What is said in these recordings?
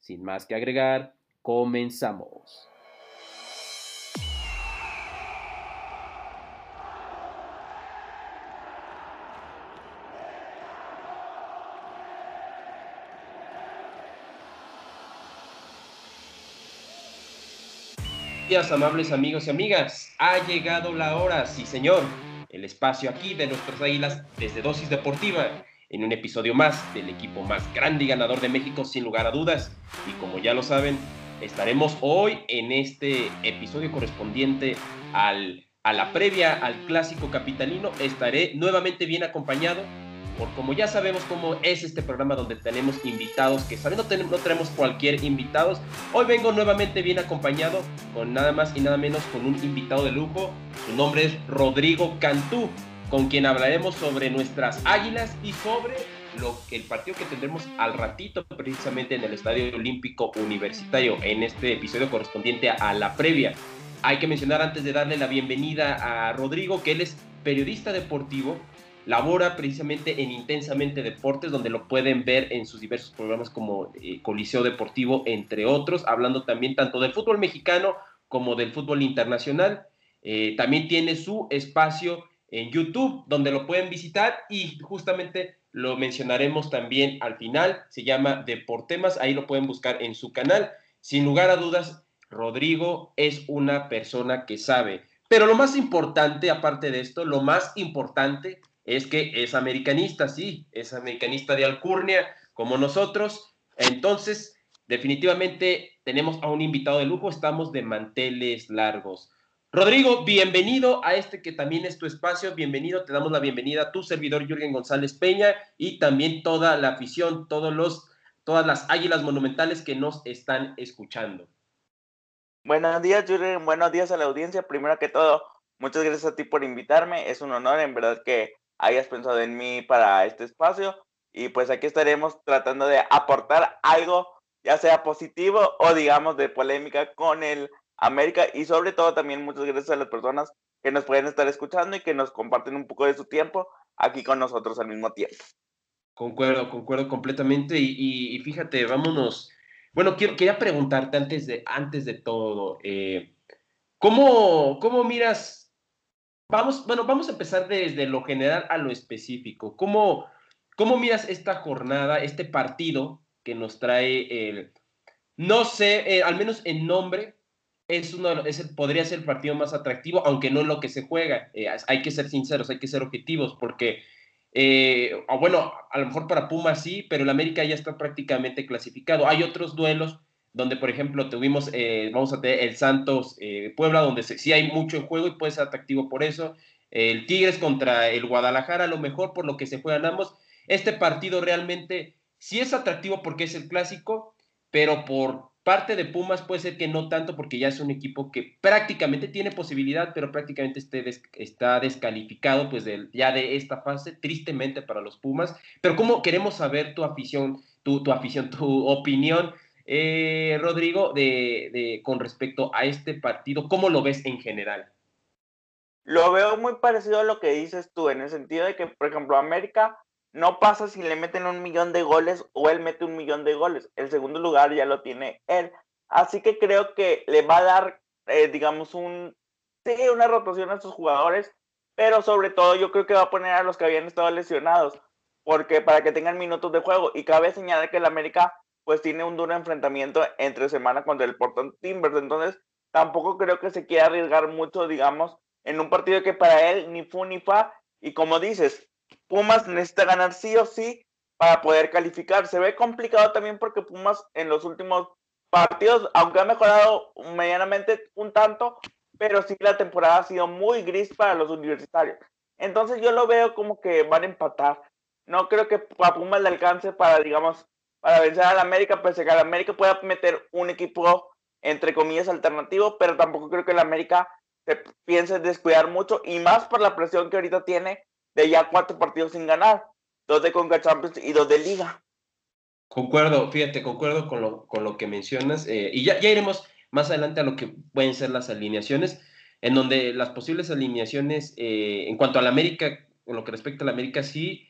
Sin más que agregar, comenzamos. días, amables amigos y amigas. Ha llegado la hora, sí señor. El espacio aquí de nuestras águilas desde Dosis Deportiva, en un episodio más del equipo más grande y ganador de México, sin lugar a dudas. Y como ya lo saben, estaremos hoy en este episodio correspondiente al, a la previa al clásico capitalino. Estaré nuevamente bien acompañado por como ya sabemos cómo es este programa donde tenemos invitados, que saben, no, tenemos, no tenemos cualquier invitados. Hoy vengo nuevamente bien acompañado con nada más y nada menos con un invitado de lujo. Su nombre es Rodrigo Cantú, con quien hablaremos sobre nuestras águilas y sobre lo, el partido que tendremos al ratito precisamente en el Estadio Olímpico Universitario, en este episodio correspondiente a la previa. Hay que mencionar antes de darle la bienvenida a Rodrigo que él es periodista deportivo, labora precisamente en Intensamente Deportes, donde lo pueden ver en sus diversos programas como eh, Coliseo Deportivo, entre otros, hablando también tanto del fútbol mexicano como del fútbol internacional. Eh, también tiene su espacio en YouTube, donde lo pueden visitar y justamente lo mencionaremos también al final. Se llama Deportemas, ahí lo pueden buscar en su canal. Sin lugar a dudas, Rodrigo es una persona que sabe. Pero lo más importante, aparte de esto, lo más importante es que es americanista, sí, es americanista de alcurnia, como nosotros. Entonces, definitivamente tenemos a un invitado de lujo, estamos de manteles largos. Rodrigo, bienvenido a este que también es tu espacio, bienvenido, te damos la bienvenida a tu servidor Jürgen González Peña y también toda la afición, todos los, todas las águilas monumentales que nos están escuchando. Buenos días, Jürgen, buenos días a la audiencia. Primero que todo, muchas gracias a ti por invitarme, es un honor, en verdad que hayas pensado en mí para este espacio. Y pues aquí estaremos tratando de aportar algo, ya sea positivo o digamos de polémica con el América. Y sobre todo también muchas gracias a las personas que nos pueden estar escuchando y que nos comparten un poco de su tiempo aquí con nosotros al mismo tiempo. Concuerdo, concuerdo completamente. Y, fíjate, vámonos. Bueno, quiero, quería preguntarte antes de, antes de todo, eh, ¿cómo, ¿cómo miras Vamos, bueno, vamos a empezar desde lo general a lo específico. ¿Cómo, cómo miras esta jornada, este partido que nos trae el, no sé, eh, al menos en nombre, es uno, es podría ser el partido más atractivo, aunque no es lo que se juega. Eh, hay que ser sinceros, hay que ser objetivos, porque, eh, bueno, a lo mejor para Pumas sí, pero el América ya está prácticamente clasificado. Hay otros duelos donde por ejemplo tuvimos, eh, vamos a tener el Santos Puebla, donde sí hay mucho en juego y puede ser atractivo por eso. El Tigres contra el Guadalajara, a lo mejor por lo que se juegan ambos. Este partido realmente sí es atractivo porque es el clásico, pero por parte de Pumas puede ser que no tanto porque ya es un equipo que prácticamente tiene posibilidad, pero prácticamente está descalificado pues ya de esta fase, tristemente para los Pumas. Pero ¿cómo queremos saber tu afición, tu, tu afición, tu opinión eh, Rodrigo, de, con respecto a este partido, ¿cómo lo ves en general? Lo veo muy parecido a lo que dices tú, en el sentido de que, por ejemplo, América no pasa si le meten un millón de goles o él mete un millón de goles. El segundo lugar ya lo tiene él. Así que creo que le va a dar, eh, digamos, un, sí, una rotación a estos jugadores, pero sobre todo yo creo que va a poner a los que habían estado lesionados, porque para que tengan minutos de juego. Y cabe señalar que el América pues tiene un duro enfrentamiento entre semana contra el Portland Timbers. Entonces, tampoco creo que se quiera arriesgar mucho, digamos, en un partido que para él ni fu ni fa. Y como dices, Pumas necesita ganar sí o sí para poder calificar. Se ve complicado también porque Pumas en los últimos partidos, aunque ha mejorado medianamente un tanto, pero sí la temporada ha sido muy gris para los universitarios. Entonces yo lo veo como que van a empatar. No creo que a Pumas le alcance para, digamos, para vencer al América, pese a que el América pueda meter un equipo, entre comillas, alternativo, pero tampoco creo que el América se piense descuidar mucho, y más por la presión que ahorita tiene de ya cuatro partidos sin ganar, dos de Conca Champions y dos de Liga. Concuerdo, fíjate, concuerdo con lo, con lo que mencionas, eh, y ya, ya iremos más adelante a lo que pueden ser las alineaciones, en donde las posibles alineaciones, eh, en cuanto a la América, en lo que respecta a la América, sí,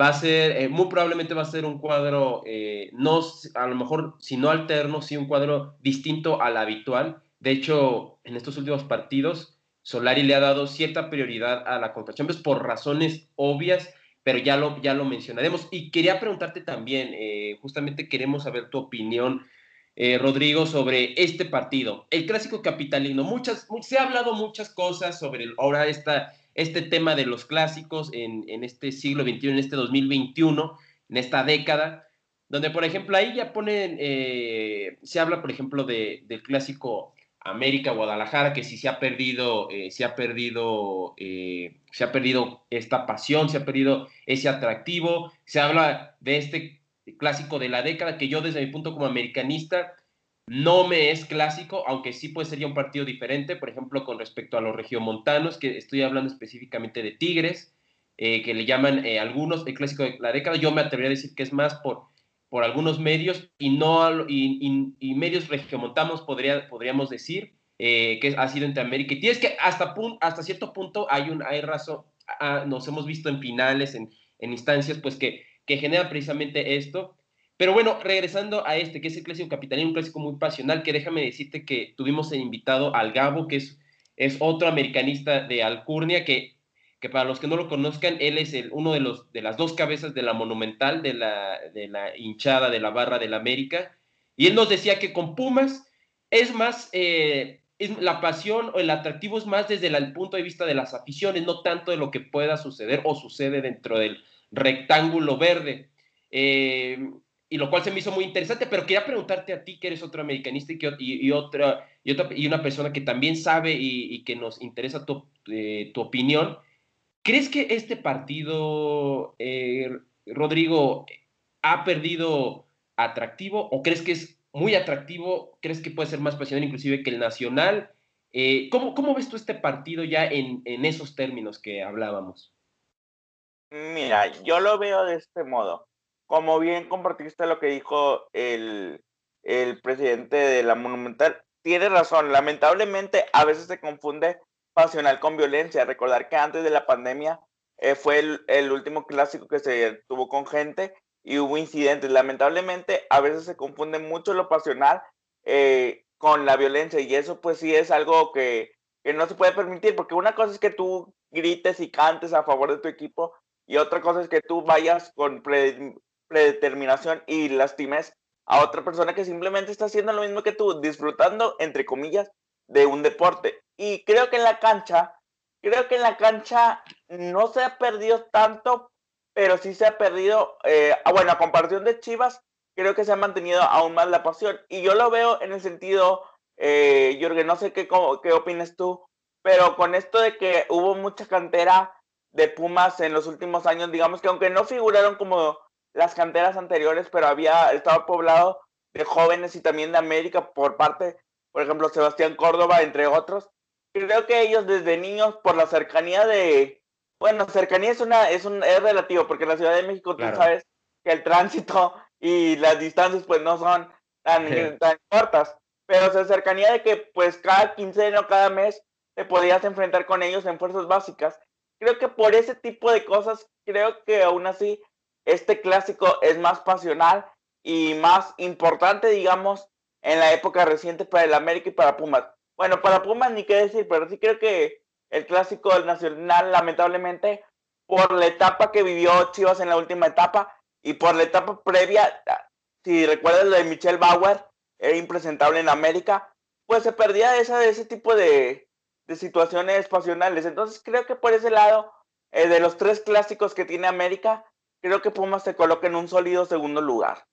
va a ser, eh, muy probablemente va a ser un cuadro, no, a lo mejor, si no alterno, sí un cuadro distinto al habitual. De hecho, en estos últimos partidos, Solari le ha dado cierta prioridad a la Conca por razones obvias, pero ya lo, ya lo mencionaremos. Y quería preguntarte también, eh, justamente queremos saber tu opinión, Rodrigo, sobre este partido, el clásico capitalino. Muchas, se ha hablado muchas cosas sobre ahora esta este tema de los clásicos en, este siglo XXI, en este 2021, en esta década, donde, por ejemplo, ahí ya ponen, eh, se habla, por ejemplo, de, del clásico América-Guadalajara, que si se ha perdido, eh, se ha perdido, eh, se ha perdido esta pasión, se ha perdido ese atractivo, se habla de este clásico de la década, que yo desde mi punto como americanista, no me es clásico, aunque sí puede ser un partido diferente, por ejemplo, con respecto a los regiomontanos, que estoy hablando específicamente de Tigres, eh, que le llaman algunos el clásico de la década. Yo me atrevería a decir que es más por, por algunos medios y no y, y, medios regiomontanos podría, podríamos decir eh, que ha sido entre América y Tigres, que hasta, hasta cierto punto hay un hay razón, ah, nos hemos visto en finales, en, instancias, pues que, que genera precisamente esto. Pero bueno, regresando a este, que es el clásico capitalino, un clásico muy pasional, que déjame decirte que tuvimos el invitado al Gabo, que es, es otro americanista de Alcurnia, que, que para los que no lo conozcan, él es el, uno de, los, de las dos cabezas de la monumental, de la, de la hinchada de la barra del América. Y él nos decía que con Pumas es más, eh, la pasión o el atractivo es más desde el punto de vista de las aficiones, no tanto de lo que pueda suceder o sucede dentro del rectángulo verde. Eh, y lo cual se me hizo muy interesante, pero quería preguntarte a ti, que eres otro americanista y, que, y, otra, y, otra, y una persona que también sabe y, que nos interesa tu, eh, tu, opinión. ¿Crees que este partido, eh, Rodrigo, ha perdido atractivo o crees que es muy atractivo? ¿Crees que puede ser más pasional inclusive que el nacional? Eh, ¿cómo, ¿cómo, ves tú este partido ya en, en esos términos que hablábamos? Mira, yo lo veo de este modo como bien compartiste lo que dijo el, presidente de la Monumental, tiene razón. Lamentablemente, a veces se confunde pasional con violencia. Recordar que antes de la pandemia eh, fue el, último clásico que se tuvo con gente y hubo incidentes. Lamentablemente, a veces se confunde mucho lo pasional eh, con la violencia y eso pues sí es algo que, que no se puede permitir porque una cosa es que tú grites y cantes a favor de tu equipo y otra cosa es que tú vayas con predeterminación y lastimes a otra persona que simplemente está haciendo lo mismo que tú, disfrutando, entre comillas, de un deporte. Y creo que en la cancha, creo que en la cancha no se ha perdido tanto, pero sí se ha perdido, eh, ah, bueno, a comparación de Chivas, creo que se ha mantenido aún más la pasión. Y yo lo veo en el sentido, eh, Jorge, no sé qué, qué opinas tú, pero con esto de que hubo mucha cantera de Pumas en los últimos años, digamos que aunque no figuraron como las canteras anteriores, pero había estaba poblado de jóvenes y también de América por parte, por ejemplo, Sebastián Córdoba, entre otros. Creo que ellos desde niños, por la cercanía de, bueno, cercanía es una, es un, es relativo, porque en la Ciudad de México tú sabes que el tránsito y las distancias pues no son tan, tan cortas, pero esa cercanía de que pues cada quincena o cada mes te podías enfrentar con ellos en fuerzas básicas. Creo que por ese tipo de cosas, creo que aún así este clásico es más pasional y más importante, digamos, en la época reciente para el América y para Pumas. Bueno, para Pumas ni qué decir, pero sí creo que el clásico del Nacional, lamentablemente, por la etapa que vivió Chivas en la última etapa y por la etapa previa, si recuerdas lo de Michelle Bauer, era impresentable en América, pues se perdía esa, de ese tipo de, de situaciones pasionales. Entonces creo que por ese lado, eh, de los tres clásicos que tiene América, creo que Pumas se coloca en un sólido segundo lugar.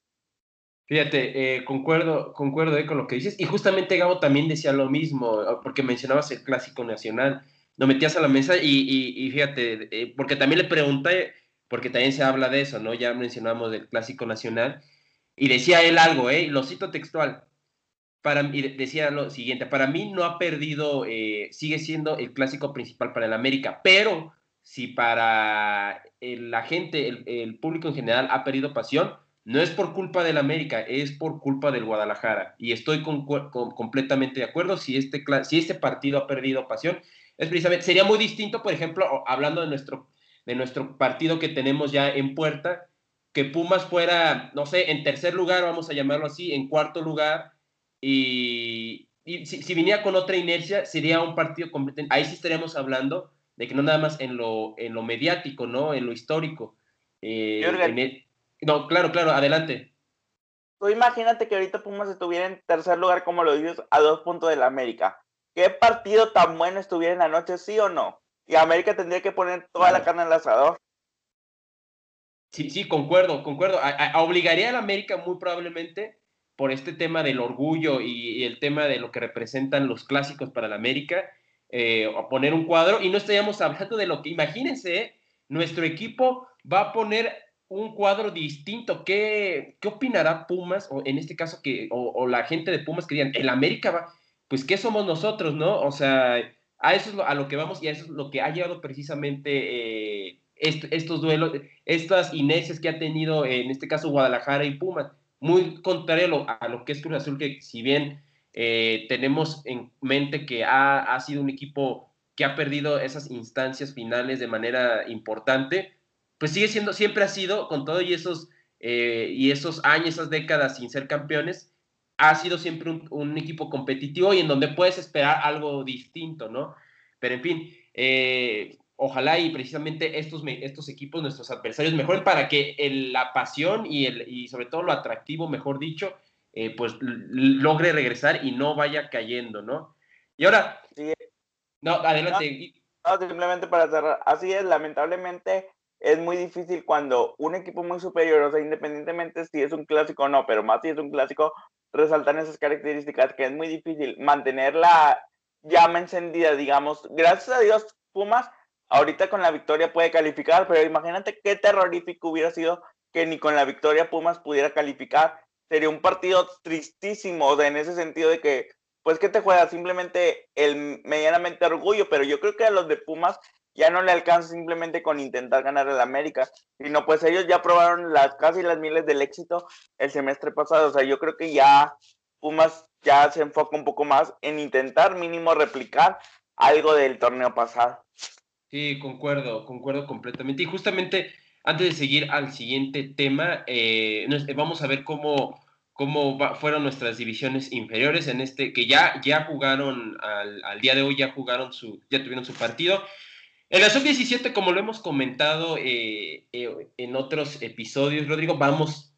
Fíjate, eh, concuerdo, concuerdo eh, con lo que dices. Y justamente Gabo también decía lo mismo, ah, porque mencionabas el clásico nacional. Lo metías a la mesa y, fíjate, eh, porque también le pregunté, porque también se habla de eso, ¿no? Ya mencionamos del clásico nacional. Y decía él algo, ¿eh? Lo cito textual. Para, y decía lo siguiente, para mí no ha perdido, eh, sigue siendo el clásico principal para el América, pero si para la gente, el, público en general ha perdido pasión, no es por culpa del América, es por culpa del Guadalajara. Y estoy completamente de acuerdo. Si este, si este partido ha perdido pasión, es precisamente, sería muy distinto, por ejemplo, hablando de nuestro, de nuestro partido que tenemos ya en puerta, que Pumas fuera, no sé, en tercer lugar, vamos a llamarlo así, en cuarto lugar, y, si, si, viniera con otra inercia, sería un partido completo. Ahí sí estaríamos hablando de que no nada más en lo, en lo mediático, ¿no? En lo histórico. Eh, no, claro, claro, adelante. Tú imagínate que ahorita Pumas estuviera en tercer lugar, como lo dices, a dos puntos de la América. ¿Qué partido tan bueno estuviera en la noche, sí o no? Y América tendría que poner toda la carne en el asador. Sí, sí, concuerdo, concuerdo. obligaría a la América muy probablemente por este tema del orgullo y, el tema de lo que representan los clásicos para la América, eh, a poner un cuadro. Y no estaríamos hablando de lo que, imagínense, ¿eh? nuestro equipo va a poner un cuadro distinto. ¿Qué, qué opinará Pumas? O en este caso, que, o, la gente de Pumas que digan, el América va, pues ¿qué somos nosotros, no? O sea, a eso es lo, a lo que vamos y a eso es lo que ha llevado precisamente eh, estos duelos, estas inercias que ha tenido en este caso Guadalajara y Pumas. Muy contrario a lo, que es Cruz Azul, que si bien eh, tenemos en mente que ha, ha sido un equipo que ha perdido esas instancias finales de manera importante, pues sigue siendo, siempre ha sido, con todo y esos, eh, y esos años, esas décadas sin ser campeones, ha sido siempre un, equipo competitivo y en donde puedes esperar algo distinto, ¿no? Pero en fin, eh, ojalá y precisamente estos, estos equipos, nuestros adversarios, mejoren para que la pasión y, el, y sobre todo lo atractivo, mejor dicho, eh, pues logre regresar y no vaya cayendo, ¿no? Y ahora, no, adelante. no, simplemente para cerrar, así es, lamentablemente es muy difícil cuando un equipo muy superior, o sea, independientemente si es un clásico o no, pero más si es un clásico, resaltan esas características que es muy difícil mantener la llama encendida, digamos. Gracias a Dios, Pumas ahorita con la victoria puede calificar, pero imagínate qué terrorífico hubiera sido que ni con la victoria Pumas pudiera calificar. Sería un partido tristísimo, o sea, en ese sentido de que, pues, ¿qué te juega? Simplemente el medianamente orgullo, pero yo creo que a los de Pumas ya no le alcanza simplemente con intentar ganar el América, sino pues ellos ya probaron las casi las miles del éxito el semestre pasado, o sea, yo creo que ya Pumas ya se enfoca un poco más en intentar mínimo replicar algo del torneo pasado. Sí, concuerdo, concuerdo completamente. Y justamente antes de seguir al siguiente tema, eh, vamos a ver cómo, cómo fueron nuestras divisiones inferiores en este, que ya, ya jugaron al, al, día de hoy, ya jugaron su, ya tuvieron su partido. En la sub-17, como lo hemos comentado eh, eh, en otros episodios, Rodrigo, vamos,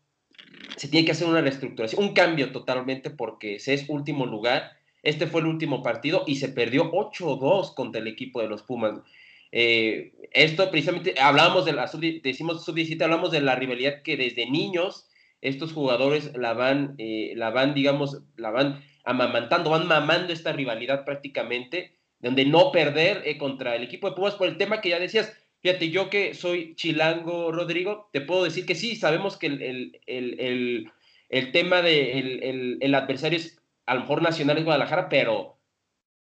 se tiene que hacer una reestructuración, un cambio totalmente porque se es último lugar. Este fue el último partido y se perdió 8-2 contra el equipo de los Pumas. Eh, esto precisamente, hablábamos de la sub, decimos sub-17, hablamos de la rivalidad que desde niños estos jugadores la van, la van, digamos, la van amamantando, van mamando esta rivalidad prácticamente donde no perder eh, contra el equipo de Pumas por el tema que ya decías. Fíjate, yo que soy chilango, Rodrigo, te puedo decir que sí, sabemos que el, tema del el, adversario es a lo mejor nacional es Guadalajara, pero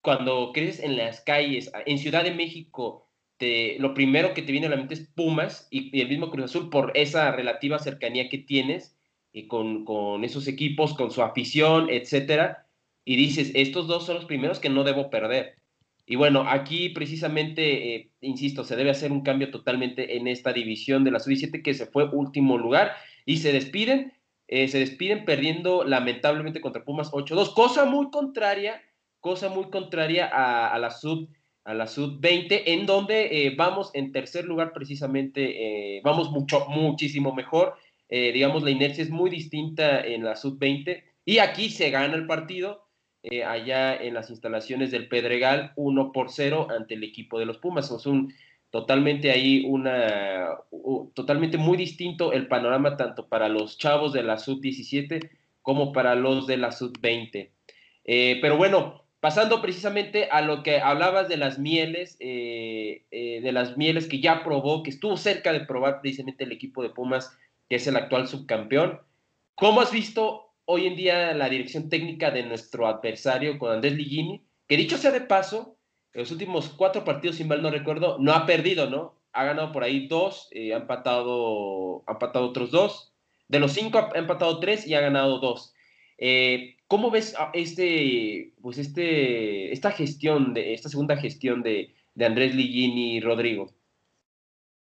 cuando creces en las calles, en Ciudad de México, te, lo primero que te viene a la mente es Pumas y, el mismo Cruz Azul por esa relativa cercanía que tienes y con, con esos equipos, con su afición, etcétera, y dices, estos dos son los primeros que no debo perder. Y bueno, aquí precisamente, eh, insisto, se debe hacer un cambio totalmente en esta división de la sub-17 que se fue último lugar y se despiden, eh, se despiden perdiendo lamentablemente contra Pumas 8-2, cosa muy contraria, cosa muy contraria a, la sub a la sub-20, en donde eh, vamos en tercer lugar precisamente, vamos mucho, muchísimo mejor, digamos, la inercia es muy distinta en la sub-20 y aquí se gana el partido, eh, allá en las instalaciones del Pedregal 1 por 0 ante el equipo de los Pumas. Es un totalmente ahí una totalmente muy distinto el panorama tanto para los chavos de la sub 17 como para los de la sub 20. Eh, pero bueno, pasando precisamente a lo que hablabas de las mieles, eh, de las mieles que ya probó, que estuvo cerca de probar precisamente el equipo de Pumas, que es el actual subcampeón. ¿Cómo has visto hoy en día la dirección técnica de nuestro adversario con Andrés Ligini? Que dicho sea de paso, en los últimos cuatro partidos, si mal no recuerdo, no ha perdido, ¿no? Ha ganado por ahí dos, eh, ha, empatado, ha empatado otros dos. De los cinco ha empatado tres y ha ganado dos. Eh, ¿Cómo ves este, pues este, esta gestión, de, esta segunda gestión de, de Andrés Ligini y Rodrigo?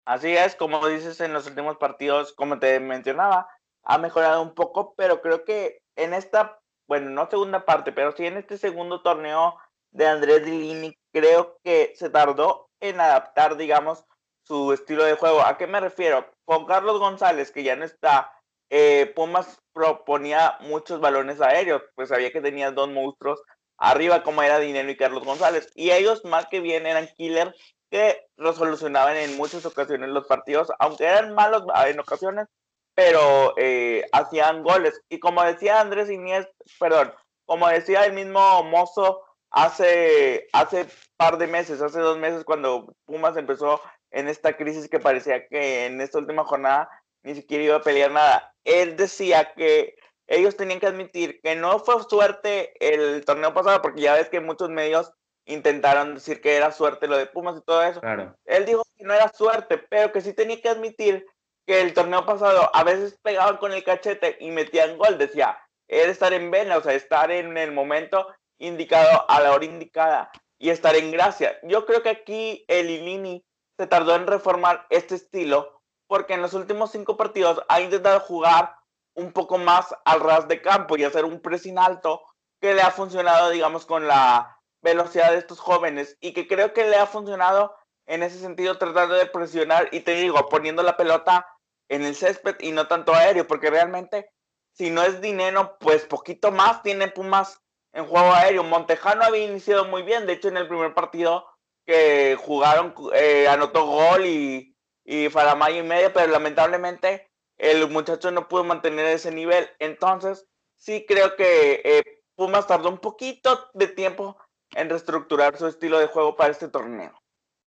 Así es, como dices en los últimos partidos, como te mencionaba, ha mejorado un poco, pero creo que en esta, bueno, no segunda parte, pero sí en este segundo torneo de Andrés Lini, creo que se tardó en adaptar, digamos, su estilo de juego. ¿A qué me refiero? Con Carlos González, que ya no está, eh, Pumas proponía muchos balones aéreos, pues sabía que tenía dos monstruos arriba, como era Dinero y Carlos González. Y ellos, más que bien, eran killer que resolucionaban en muchas ocasiones los partidos, aunque eran malos en ocasiones, pero eh, hacían goles. Y como decía Andrés Iniesta, perdón, como decía el mismo Mozo hace, hace par de meses, hace dos meses, cuando Pumas empezó en esta crisis que parecía que en esta última jornada ni siquiera iba a pelear nada. Él decía que ellos tenían que admitir que no fue suerte el torneo pasado, porque ya ves que muchos medios intentaron decir que era suerte lo de Pumas y todo eso. Él dijo que no era suerte, pero que sí tenía que admitir que el torneo pasado a veces pegaban con el cachete y metían gol, decía, era estar en vena, o sea, estar en el momento indicado a la hora indicada y estar en gracia. Yo creo que aquí el Ilini se tardó en reformar este estilo porque en los últimos cinco partidos ha intentado jugar un poco más al ras de campo y hacer un pressing alto que le ha funcionado, digamos, con la velocidad de estos jóvenes y que creo que le ha funcionado en ese sentido tratando de presionar y te digo, poniendo la pelota en el césped y no tanto aéreo, porque realmente si no es dinero, pues poquito más tiene Pumas en juego aéreo. Montejano había iniciado muy bien, de hecho en el primer partido que jugaron eh, anotó gol y, y Faramay y media, pero lamentablemente el muchacho no pudo mantener ese nivel. Entonces, sí creo que eh, Pumas tardó un poquito de tiempo en reestructurar su estilo de juego para este torneo.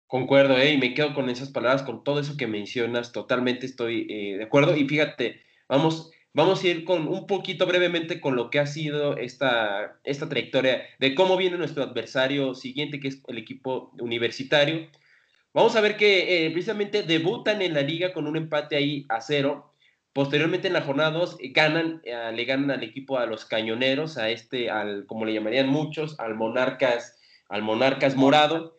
Concuerdo, ¿eh? y me quedo con esas palabras, con todo eso que mencionas, totalmente estoy eh, de acuerdo. Y fíjate, vamos, vamos a ir con un poquito brevemente con lo que ha sido esta, esta trayectoria de cómo viene nuestro adversario siguiente, que es el equipo universitario. Vamos a ver que eh, precisamente debutan en la liga con un empate ahí a cero. Posteriormente en la jornada 2 eh, ganan, le ganan al equipo a los cañoneros, a este, al, como le llamarían muchos, al Monarcas, al Monarcas Morado.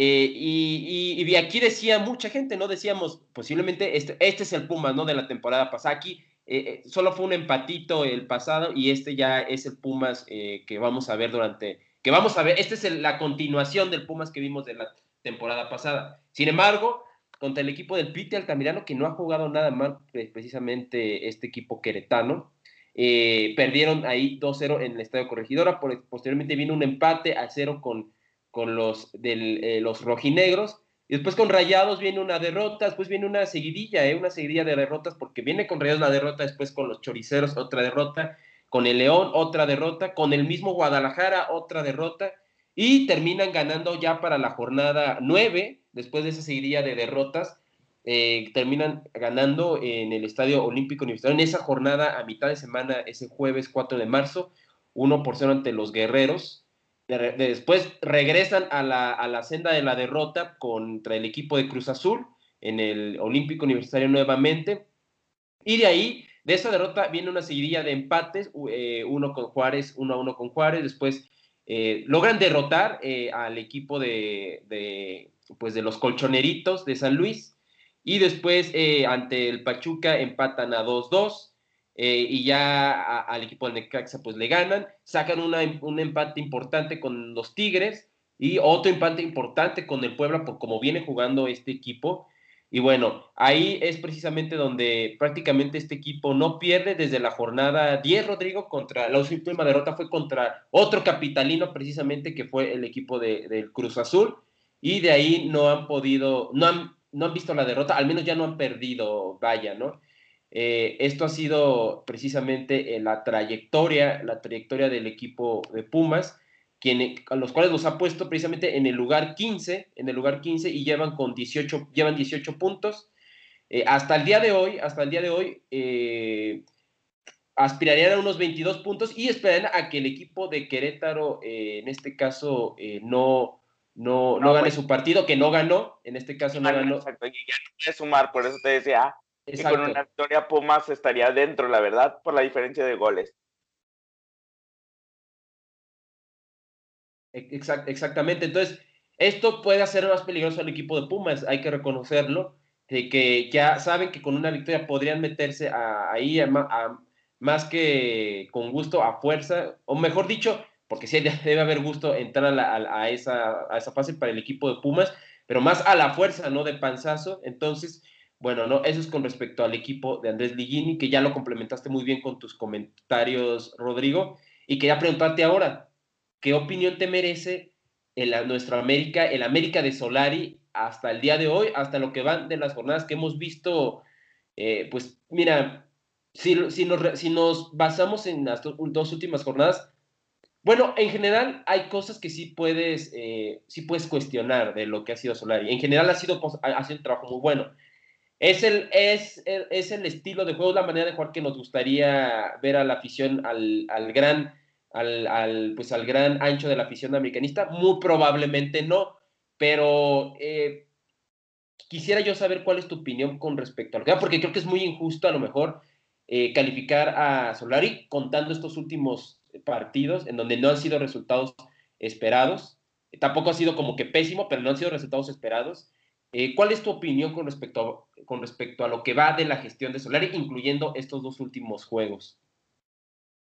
Eh, y, y, aquí decía mucha gente, ¿no? Decíamos, posiblemente este, este es el Pumas, ¿no? De la temporada pasada. Aquí eh, eh, solo fue un empatito el pasado y este ya es el Pumas que vamos a ver durante, que vamos a ver, esta es la continuación del Pumas que vimos de la temporada pasada. Sin embargo, contra el equipo del Pite Altamirano, que no ha jugado nada mal precisamente este equipo queretano, perdieron ahí 2-0 en el Estadio Corregidora, posteriormente vino un empate a 0 con con los, de eh, los rojinegros. Y después con Rayados viene una derrota, después viene una seguidilla, ¿eh? una seguidilla de derrotas, porque viene con Rayados la derrota, después con los Choriceros otra derrota, con el León otra derrota, con el mismo Guadalajara otra derrota, y terminan ganando ya para la jornada 9, después de esa seguidilla de derrotas, eh, terminan ganando en el Estadio Olímpico Universitario en esa jornada a mitad de semana, ese jueves 4 de marzo, 1 por 0 ante los Guerreros, después regresan a la, senda de la derrota contra el equipo de Cruz Azul en el Olímpico Universitario nuevamente. Y de ahí, de esa derrota, viene una seguidilla de empates, eh, uno con Juárez, uno a uno con Juárez. Después eh, logran derrotar eh, al equipo de, pues de los colchoneritos de San Luis. Y después, ante el Pachuca, empatan a 2-2. Eh, y ya al equipo del Necaxa pues le ganan, sacan un empate importante con los Tigres y otro empate importante con el Puebla por cómo viene jugando este equipo. Y bueno, ahí es precisamente donde prácticamente este equipo no pierde desde la jornada 10, Rodrigo, contra la última derrota fue contra otro capitalino precisamente que fue el equipo de, del Cruz Azul y de ahí no han podido, no han, no han visto la derrota, al menos ya no han perdido, vaya, ¿no? Eh, esto ha sido precisamente en la trayectoria, la trayectoria del equipo de Pumas, quien, a los cuales los ha puesto precisamente en el lugar 15, en el lugar 15 y llevan con 18, llevan 18 puntos. Eh, hasta el día de hoy, hasta el día de hoy, eh, aspirarían a unos 22 puntos y esperarían a que el equipo de Querétaro, eh, en este caso, no, no, no, gane su partido, que no ganó, en este caso no ganó. Exacto, y ya no puede sumar, por eso te decía que con una victoria Pumas estaría dentro, la verdad, por la diferencia de goles. exactamente, entonces esto puede hacer más peligroso al equipo de Pumas, hay que reconocerlo, de que ya saben que con una victoria podrían meterse ahí más que con gusto a fuerza, o mejor dicho, porque sí debe haber gusto entrar a, esa, a esa fase para el equipo de Pumas, pero más a la fuerza, ¿no? De panzazo. Entonces, bueno, no, eso es con respecto al equipo de Andrés Ligini, que ya lo complementaste muy bien con tus comentarios, Rodrigo, y quería preguntarte ahora, ¿qué opinión te merece el, nuestro América, el América de Solari hasta el día de hoy, hasta lo que van de las jornadas que hemos visto? Eh, pues mira, si, si, nos, si nos basamos en las dos últimas jornadas, bueno, en general hay cosas que sí puedes, eh, sí puedes cuestionar de lo que ha sido Solari. En general ha sido, ha sido un trabajo muy bueno. Es el, es, es el estilo de juego, la manera de jugar que nos gustaría ver a la afición, al, al gran, al, al, pues al gran ancho de la afición americanista. Muy probablemente no, pero eh, quisiera yo saber cuál es tu opinión con respecto a lo que porque creo que es muy injusto a lo mejor eh, calificar a Solari contando estos últimos partidos en donde no han sido resultados esperados. Tampoco ha sido como que pésimo, pero no han sido resultados esperados. Eh, ¿Cuál es tu opinión con respecto, a, con respecto a lo que va de la gestión de Solari, incluyendo estos dos últimos juegos?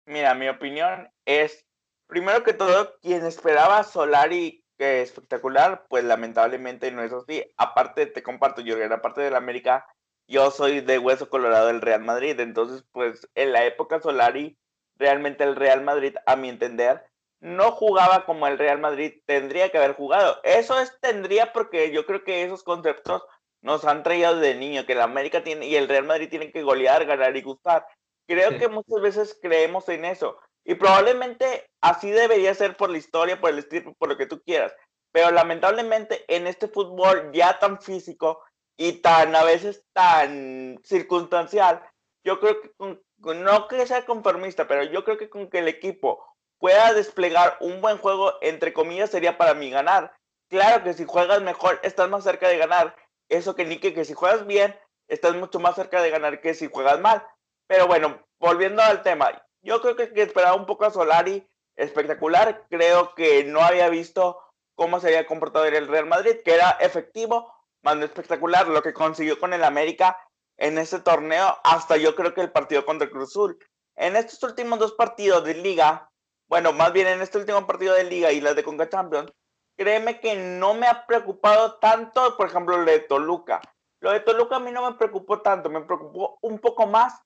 Mira, mi opinión es, primero que todo, quien esperaba Solari que espectacular, pues lamentablemente no es así. Aparte, te comparto, Jürgen, aparte del América, yo soy de hueso colorado del Real Madrid, entonces, pues en la época Solari realmente el Real Madrid, a mi entender, no jugaba como el Real Madrid tendría que haber jugado. Eso es tendría porque yo creo que esos conceptos nos han traído de niño, que el América tiene y el Real Madrid tienen que golear, ganar y gustar. Creo que muchas veces creemos en eso. Y probablemente así debería ser por la historia, por el estilo, por lo que tú quieras. Pero lamentablemente en este fútbol ya tan físico y tan a veces tan circunstancial, yo creo que con no que sea conformista, pero yo creo que con que el equipo pueda desplegar un buen juego, entre comillas, sería para mí ganar. Claro que si juegas mejor, estás más cerca de ganar. Eso que ni que, si juegas bien, estás mucho más cerca de ganar que si juegas mal. Pero bueno, volviendo al tema, yo creo que, esperaba un poco a Solari espectacular. Creo que no había visto cómo se había comportado el Real Madrid, que era efectivo, no espectacular. Lo que consiguió con el América en ese torneo hasta yo creo que el partido contra Cruz Azul. En estos últimos dos partidos de liga, bueno, más bien en este último partido de liga y las de Conca Champions, créeme que no me ha preocupado tanto, por ejemplo, lo de Toluca. Lo de Toluca a mí no me preocupó tanto, me preocupó un poco más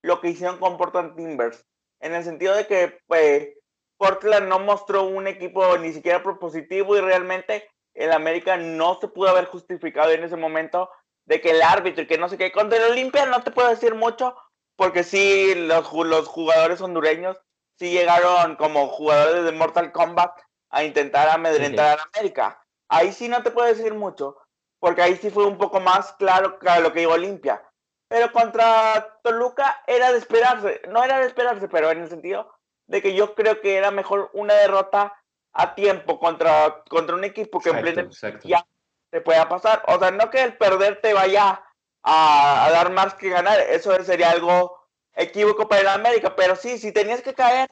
lo que hicieron con Portland Timbers, en el sentido de que pues, Portland no mostró un equipo ni siquiera propositivo y realmente el América no se pudo haber justificado en ese momento de que el árbitro y que no sé qué. Contra el Olimpia no te puedo decir mucho, porque sí, los, los jugadores hondureños sí llegaron como jugadores de Mortal Kombat a intentar amedrentar a América. Ahí sí no te puedo decir mucho, porque ahí sí fue un poco más claro que lo que digo Olimpia. Pero contra Toluca era de esperarse, no era de esperarse, pero en el sentido de que yo creo que era mejor una derrota a tiempo contra, contra un equipo que en pleno ya te pueda pasar. O sea, no que el perder te vaya a, dar más que ganar, eso sería algo equívoco para el América, pero sí, si tenías que caer,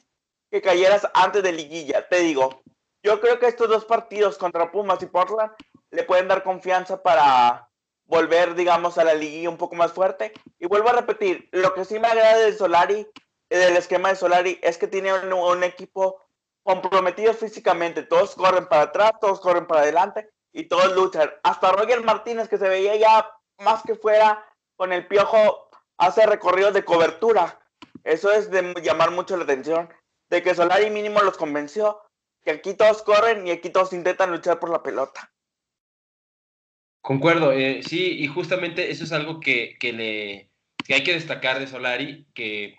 que cayeras antes de liguilla, te digo. Yo creo que estos dos partidos contra Pumas y Portland le pueden dar confianza para volver, digamos, a la liguilla un poco más fuerte. Y vuelvo a repetir, lo que sí me agrada de Solari, del esquema de Solari, es que tiene un equipo comprometido físicamente. Todos corren para atrás, todos corren para adelante y todos luchan. Hasta Roger Martínez, que se veía ya más que fuera con el piojo, hace recorridos de cobertura. Eso es de llamar mucho la atención. De que Solari mínimo los convenció que aquí todos corren y aquí todos intentan luchar por la pelota. Concuerdo, eh, sí, y justamente eso es algo que, le, hay que destacar de Solari, que,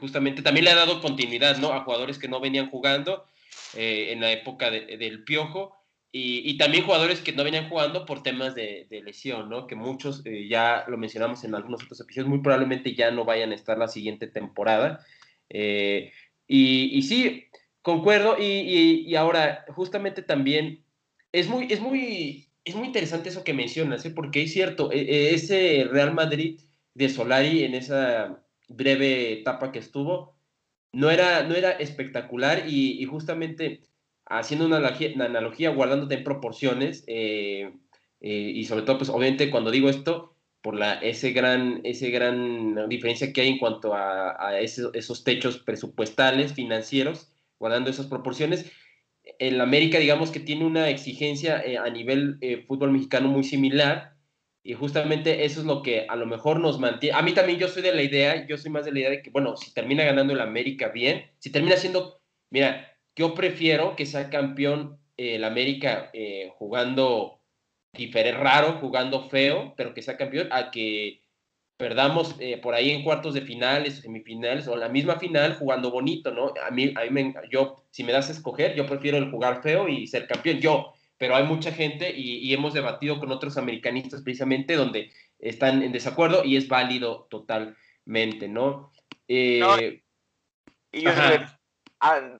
justamente también le ha dado continuidad ¿no? a jugadores que no venían jugando eh, en la época del Piojo y, también jugadores que no venían jugando por temas de, lesión, ¿no? Que muchos, eh, ya lo mencionamos en algunos otros episodios, muy probablemente ya no vayan a estar la siguiente temporada. Eh, y, sí, concuerdo. Y, ahora, justamente también, es muy, es muy, es muy interesante eso que mencionas, ¿eh? porque es cierto, e, e, ese Real Madrid de Solari en esa breve etapa que estuvo, no era, no era espectacular y, justamente haciendo una analogía, guardándote en proporciones, eh, eh, y sobre todo, pues obviamente cuando digo esto, por la, ese gran, ese gran diferencia que hay en cuanto a, esos, techos presupuestales, financieros, guardando esas proporciones. En América, digamos que tiene una exigencia eh, a nivel fútbol mexicano muy similar, y justamente eso es lo que a lo mejor nos mantiene. A mí también yo soy de la idea, yo soy más de la idea de que, bueno, si termina ganando el América bien, si termina siendo, mira, yo prefiero que sea campeón eh, el América eh, jugando diferente, raro, jugando feo, pero que sea campeón, a que perdamos eh, por ahí en cuartos de finales, semifinales o la misma final jugando bonito, ¿no? A mí, a mí me, yo, si me das a escoger, yo prefiero el jugar feo y ser campeón. Yo, pero hay mucha gente y, hemos debatido con otros americanistas precisamente donde están en desacuerdo y es válido totalmente, ¿no? Eh, y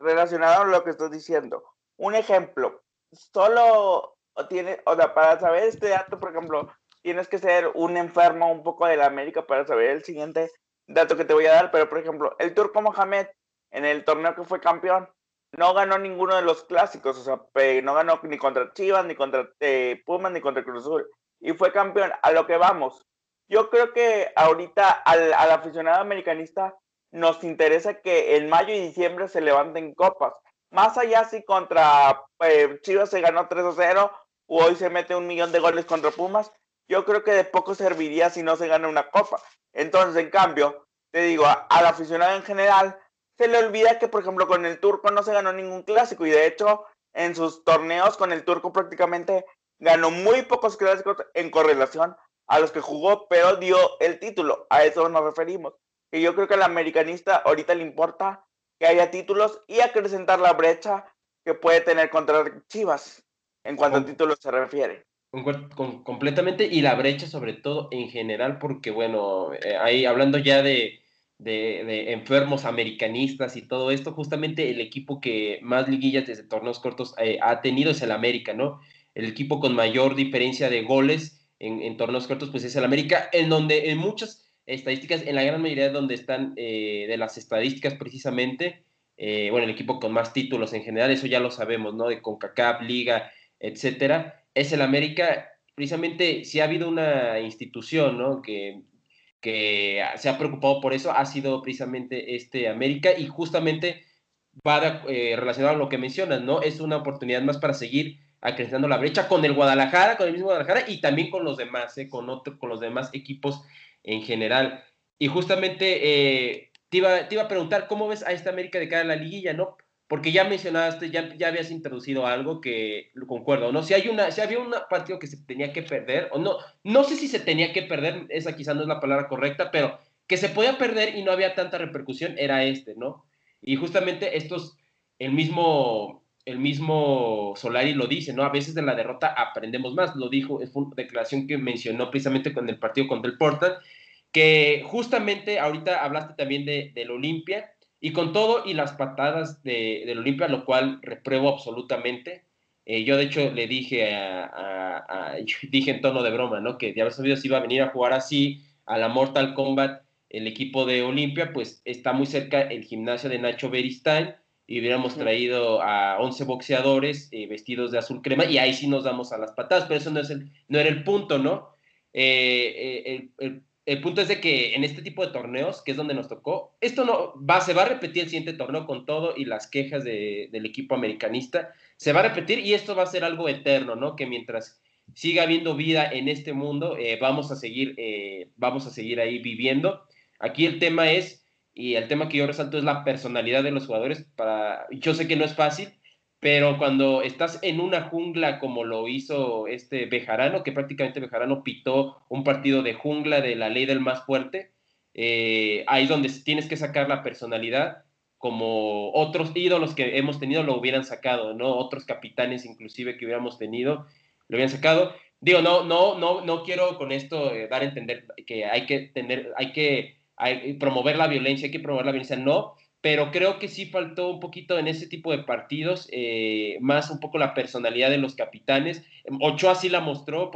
relacionado a lo que estoy diciendo, un ejemplo, solo tiene, o sea, para saber este dato, por ejemplo, tienes que ser un enfermo un poco de la América para saber el siguiente dato que te voy a dar, pero por ejemplo, el turco Mohamed en el torneo que fue campeón, no ganó ninguno de los clásicos, o sea, no ganó ni contra Chivas, ni contra eh, Pumas, ni contra Cruz Azul. Y fue campeón. A lo que vamos. Yo creo que ahorita al, aficionado americanista nos interesa que en mayo y diciembre se levanten copas. Más allá si contra eh, Chivas se ganó 3 a 0 o hoy se mete un millón de goles contra Pumas, yo creo que de poco serviría si no se gana una copa. Entonces, en cambio, te digo, al aficionado en general, se le olvida que, por ejemplo, con el turco no se ganó ningún clásico y de hecho en sus torneos con el turco prácticamente ganó muy pocos clásicos en correlación a los que jugó, pero dio el título. A eso nos referimos. Y yo creo que al americanista ahorita le importa que haya títulos y acrecentar la brecha que puede tener contra Chivas en cuanto a títulos se refiere. completamente y la brecha sobre todo en general porque bueno, eh, ahí hablando ya de, de, enfermos americanistas y todo esto, justamente el equipo que más liguillas desde torneos cortos eh, ha tenido es el América, ¿no? El equipo con mayor diferencia de goles en, torneos cortos, pues es el América, en donde en muchas estadísticas, en la gran mayoría de donde están eh, de las estadísticas precisamente, eh, bueno, el equipo con más títulos en general, eso ya lo sabemos, ¿no? De CONCACAF, Liga, etcétera, es el América. Precisamente, si ha habido una institución, ¿no? Que que se ha preocupado por eso ha sido precisamente este América y justamente va eh, relacionado a lo que mencionas, ¿no? Es una oportunidad más para seguir acrecentando la brecha con el Guadalajara, con el mismo Guadalajara y también con los demás, ¿eh? con, otro, con los demás equipos en general. Y justamente eh, te, iba, te iba a preguntar, ¿cómo ves a esta América de cara a la liguilla, no? porque ya mencionaste, ya, ya habías introducido algo que lo concuerdo, ¿no? Si hay una, si había un partido que se tenía que perder, o no, no sé si se tenía que perder, esa quizá no es la palabra correcta, pero que se podía perder y no había tanta repercusión, era este, ¿no? Y justamente estos, el mismo, el mismo Solari lo dice, ¿no? A veces de la derrota aprendemos más, lo dijo, es una declaración que mencionó precisamente con el partido contra el Portal, que justamente ahorita hablaste también de, del Olimpia, y con todo y las patadas de, del Olimpia, lo cual repruebo absolutamente. Eh, yo de hecho le dije dije en tono de broma, ¿no? Que ya había sabido si iba a venir a jugar así a la Mortal Kombat el equipo de Olimpia, pues está muy cerca el gimnasio de Nacho Beristain y hubiéramos traído a 11 boxeadores eh, vestidos de azul crema y ahí sí nos damos a las patadas, pero eso no, es el, no era el punto, ¿no? Eh, el, el punto es de que en este tipo de torneos, que es donde nos tocó, esto no va, se va a repetir el siguiente torneo con todo y las quejas del equipo americanista, se va a repetir y esto va a ser algo eterno, ¿no? Que mientras siga habiendo vida en este mundo, eh, vamos a seguir, eh, vamos a seguir ahí viviendo. Aquí el tema es, y el tema que yo resalto es la personalidad de los jugadores. Para, yo sé que no es fácil, pero cuando estás en una jungla como lo hizo este Bejarano, que prácticamente Bejarano pitó un partido de jungla de la ley del más fuerte, eh, ahí es donde tienes que sacar la personalidad, como otros ídolos que hemos tenido lo hubieran sacado, ¿no? Otros capitanes inclusive que hubiéramos tenido lo hubieran sacado. Digo, no, no, no, no quiero con esto eh, dar a entender que hay que tener, hay que promover la violencia, hay que promover la violencia, no, pero creo que sí faltó un poquito en ese tipo de partidos, eh, más un poco la personalidad de los capitanes. Ochoa sí la mostró,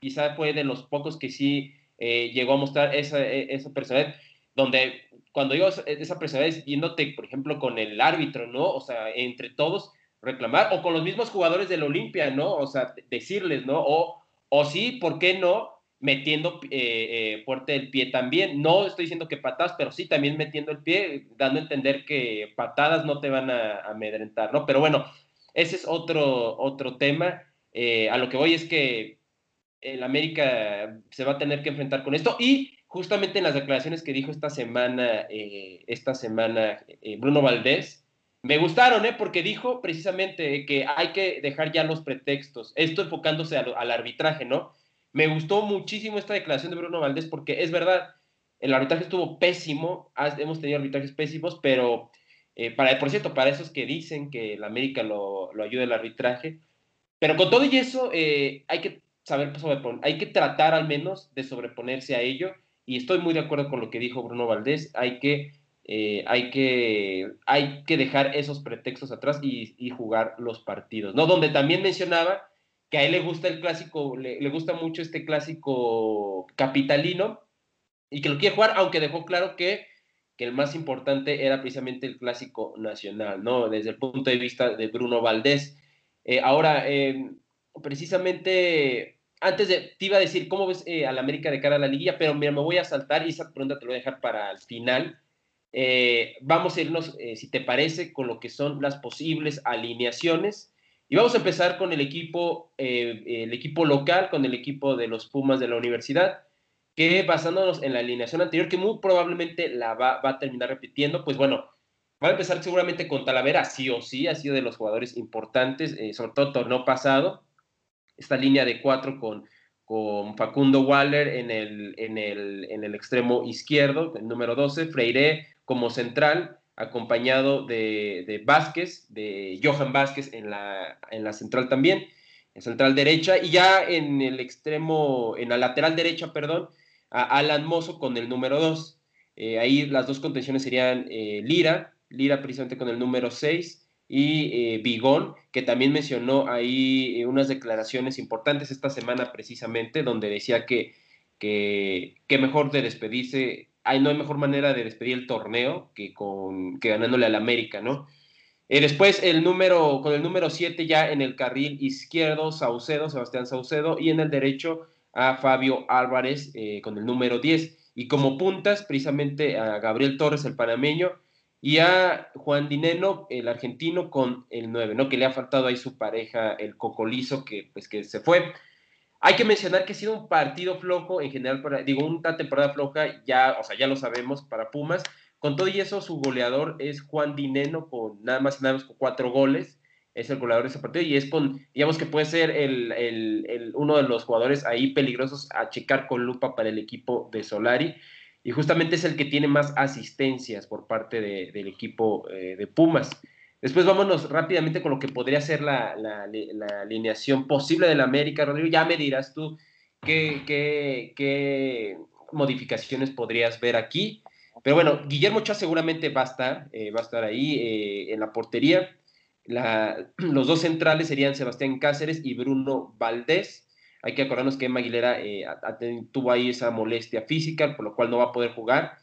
quizá fue de los pocos que sí eh, llegó a mostrar esa, e, esa personalidad, donde cuando digo esa personalidad es viéndote, por ejemplo, con el árbitro, ¿no? O sea, entre todos reclamar, o con los mismos jugadores del Olimpia, ¿no? O sea, decirles, ¿no? O, o sí, ¿por qué no? Metiendo eh, eh, fuerte el pie también. No estoy diciendo que patadas, pero sí también metiendo el pie, dando a entender que patadas no te van a amedrentar, ¿no? Pero bueno, ese es otro, otro tema. Eh, a lo que voy es que el América se va a tener que enfrentar con esto y justamente en las declaraciones que dijo esta semana, esta semana Bruno Valdés, me gustaron, ¿eh? Porque dijo precisamente que hay que dejar ya los pretextos, esto enfocándose al arbitraje, ¿no? Me gustó muchísimo esta declaración de Bruno Valdés porque es verdad, el arbitraje estuvo pésimo, hemos tenido arbitrajes pésimos, pero eh, para, por cierto, para esos que dicen que el América lo, lo ayuda el arbitraje, pero con todo y eso eh, hay que saber hay que tratar al menos de sobreponerse a ello y estoy muy de acuerdo con lo que dijo Bruno Valdés, hay que, eh, hay que, hay que dejar esos pretextos atrás y, y, jugar los partidos, ¿no? Donde también mencionaba que a él le gusta el clásico, le, gusta mucho este clásico capitalino y que lo quiere jugar, aunque dejó claro que, que, el más importante era precisamente el clásico nacional, ¿no? Desde el punto de vista de Bruno Valdés. Eh, ahora, em, precisamente, antes de, te iba a decir, ¿cómo ves eh, al América de cara a la liguilla? Pero mira, me voy a saltar y esa pregunta te lo voy a dejar para el final. Eh, vamos a irnos, si te parece, con lo que son las posibles alineaciones y vamos a empezar con el equipo, eh, el equipo local, con el equipo de los Pumas de la universidad, que basándonos en la alineación anterior, que muy probablemente la va, a terminar repitiendo, pues bueno, va a empezar seguramente con Talavera, sí o sí, ha sido de los jugadores importantes, eh, sobre todo torneo pasado, esta línea de cuatro con, con Facundo Waller en el, en, el, en el extremo izquierdo, el número 12, Freire como central, acompañado de, Vázquez, de Johan Vázquez en la, en la central también, en central derecha, y ya en el extremo, en la lateral derecha, perdón, a Alan Mozo con el número 2. Eh, ahí las dos contenciones serían eh, Lira, Lira precisamente con el número 6, y eh, Bigón, que también mencionó ahí unas declaraciones importantes esta semana precisamente, donde decía que, que, que mejor de despedirse no hay mejor manera de despedir el torneo que, con, que ganándole al América, ¿no? Eh, después el número, con el número 7 ya en el carril izquierdo, Saucedo, Sebastián Saucedo, y en el derecho a Fabio Álvarez eh, con el número 10. Y como puntas, precisamente a Gabriel Torres, el panameño, y a Juan Dineno, el argentino, con el 9, ¿no? Que le ha faltado ahí su pareja, el Cocolizo, que pues que se fue. Hay que mencionar que ha sido un partido flojo en general, para, digo, una temporada floja, ya, o sea, ya lo sabemos para Pumas. Con todo y eso, su goleador es Juan Dineno, con nada más y nada menos con cuatro goles. Es el goleador de ese partido y es con, digamos que puede ser el, el, uno de los jugadores ahí peligrosos a checar con lupa para el equipo de Solari. Y justamente es el que tiene más asistencias por parte de, del equipo eh, de Pumas. Después vámonos rápidamente con lo que podría ser la, alineación posible del América, Rodrigo. Ya me dirás tú qué, qué, modificaciones podrías ver aquí. Pero bueno, Guillermo Ochoa seguramente va a estar, eh, va a estar ahí eh, en la portería. los dos centrales serían Sebastián Cáceres y Bruno Valdés. Hay que acordarnos que Emma Aguilera eh, tuvo ahí esa molestia física, por lo cual no va a poder jugar.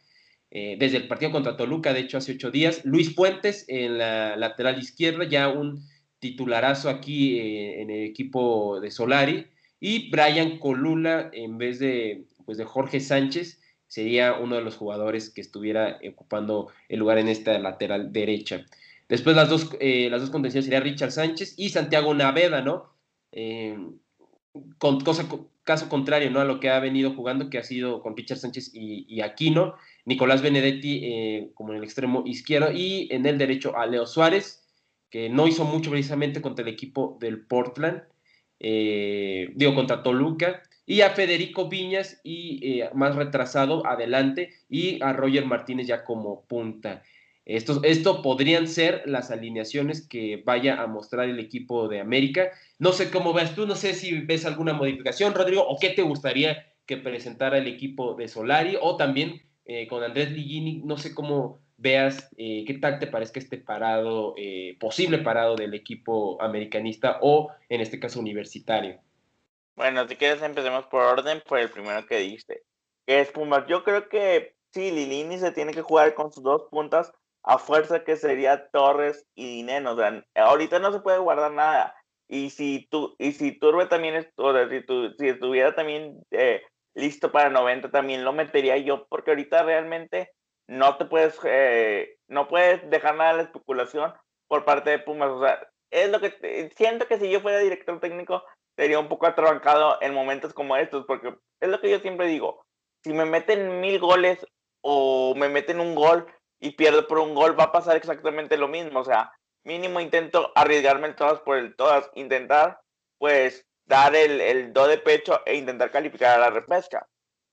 Eh, desde el partido contra Toluca, de hecho, hace ocho días. Luis Puentes en la lateral izquierda, ya un titularazo aquí eh, en el equipo de Solari. Y Brian Colula, en vez de, pues, de Jorge Sánchez, sería uno de los jugadores que estuviera ocupando el lugar en esta lateral derecha. Después las dos, eh, las dos contenciones serían Richard Sánchez y Santiago Naveda, ¿no? con cosa, caso contrario, ¿no? A lo que ha venido jugando, que ha sido con Richard Sánchez y, Aquino. Nicolás Benedetti eh, como en el extremo izquierdo y en el derecho a Leo Suárez, que no hizo mucho precisamente contra el equipo del Portland, eh, digo, contra Toluca, y a Federico Viñas y eh, más retrasado adelante y a Roger Martínez ya como punta. Esto, esto podrían ser las alineaciones que vaya a mostrar el equipo de América. No sé cómo ves tú, no sé si ves alguna modificación, Rodrigo, o qué te gustaría que presentara el equipo de Solari, o también eh, con Andrés Ligini, no sé cómo, veas eh, qué tal te parezca este parado, eh, posible parado del equipo americanista o en este caso universitario. Bueno, si quieres empecemos por orden, por el primero que diste, que es Pumas. Yo creo que sí, Lilini se tiene que jugar con sus dos puntas a fuerza que sería Torres y Dineno. O sea, ahorita no se puede guardar nada. Y si tú, y si Turbe también, si, tu, si estuviera también eh, listo para 90, también lo metería yo, porque ahorita realmente no te puedes, eh, no puedes dejar nada de la especulación por parte de Pumas. O sea, es lo que siento que si yo fuera director técnico sería un poco atrabancado en momentos como estos, porque es lo que yo siempre digo. Si me meten mil goles o me meten un gol y pierdo por un gol, va a pasar exactamente lo mismo. O sea, mínimo intento arriesgarme el todas por el todas, intentar pues dar el, el do de pecho e intentar calificar a la repesca.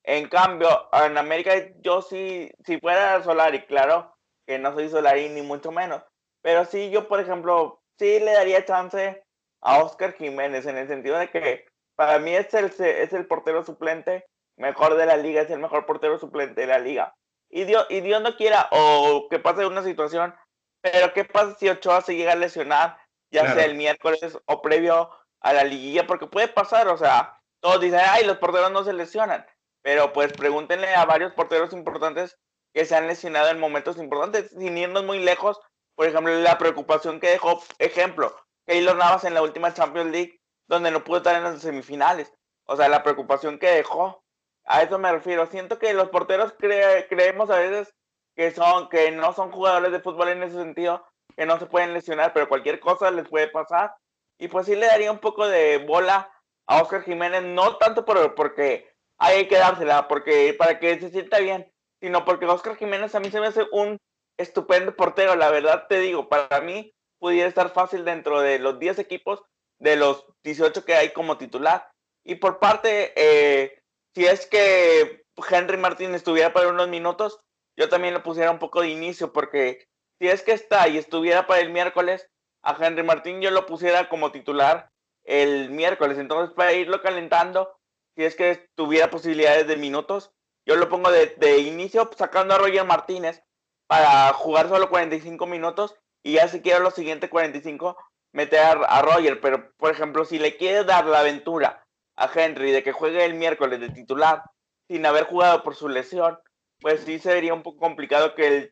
En cambio, en América yo sí, si fuera Solari, claro que no soy Solari ni mucho menos, pero sí yo, por ejemplo, sí le daría chance a Oscar Jiménez en el sentido de que para mí es es el portero suplente mejor de la liga, es el mejor portero suplente de la liga. Y Dios, y Dios no quiera o que pase una situación, pero ¿qué pasa si Ochoa se llega a lesionar, ya sea el miércoles o previo a la liguilla? Porque puede pasar, o sea, todos dicen, ay, los porteros no se lesionan, pero pues pregúntenle a varios porteros importantes que se han lesionado en momentos importantes, sin irnos muy lejos. Por ejemplo, la preocupación que dejó, ejemplo, Keylor Navas en la última Champions League, donde no pudo estar en las semifinales. O sea, la preocupación que dejó. A eso me refiero. Siento que los porteros creemos a veces que, son, que no son jugadores de fútbol en ese sentido, que no se pueden lesionar, pero cualquier cosa les puede pasar. Y pues sí le daría un poco de bola a Oscar Jiménez, no tanto por, porque hay que dársela, porque para que se sienta bien, sino porque Oscar Jiménez a mí se me hace un estupendo portero, la verdad te digo, para mí pudiera estar fácil dentro de los 10 equipos de los 18 que hay como titular. Y por parte, eh, si es que Henry Martín estuviera para unos minutos, yo también lo pusiera un poco de inicio, porque si es que está y estuviera para el miércoles, a Henry Martín yo lo pusiera como titular el miércoles. Entonces, para irlo calentando, si es que tuviera posibilidades de minutos, yo lo pongo de, inicio sacando a Roger Martínez para jugar solo 45 minutos y ya si quiero los siguientes 45 meter a, Roger. Pero, por ejemplo, si le quiere dar la aventura a Henry de que juegue el miércoles de titular sin haber jugado por su lesión, pues sí sería un poco complicado que el,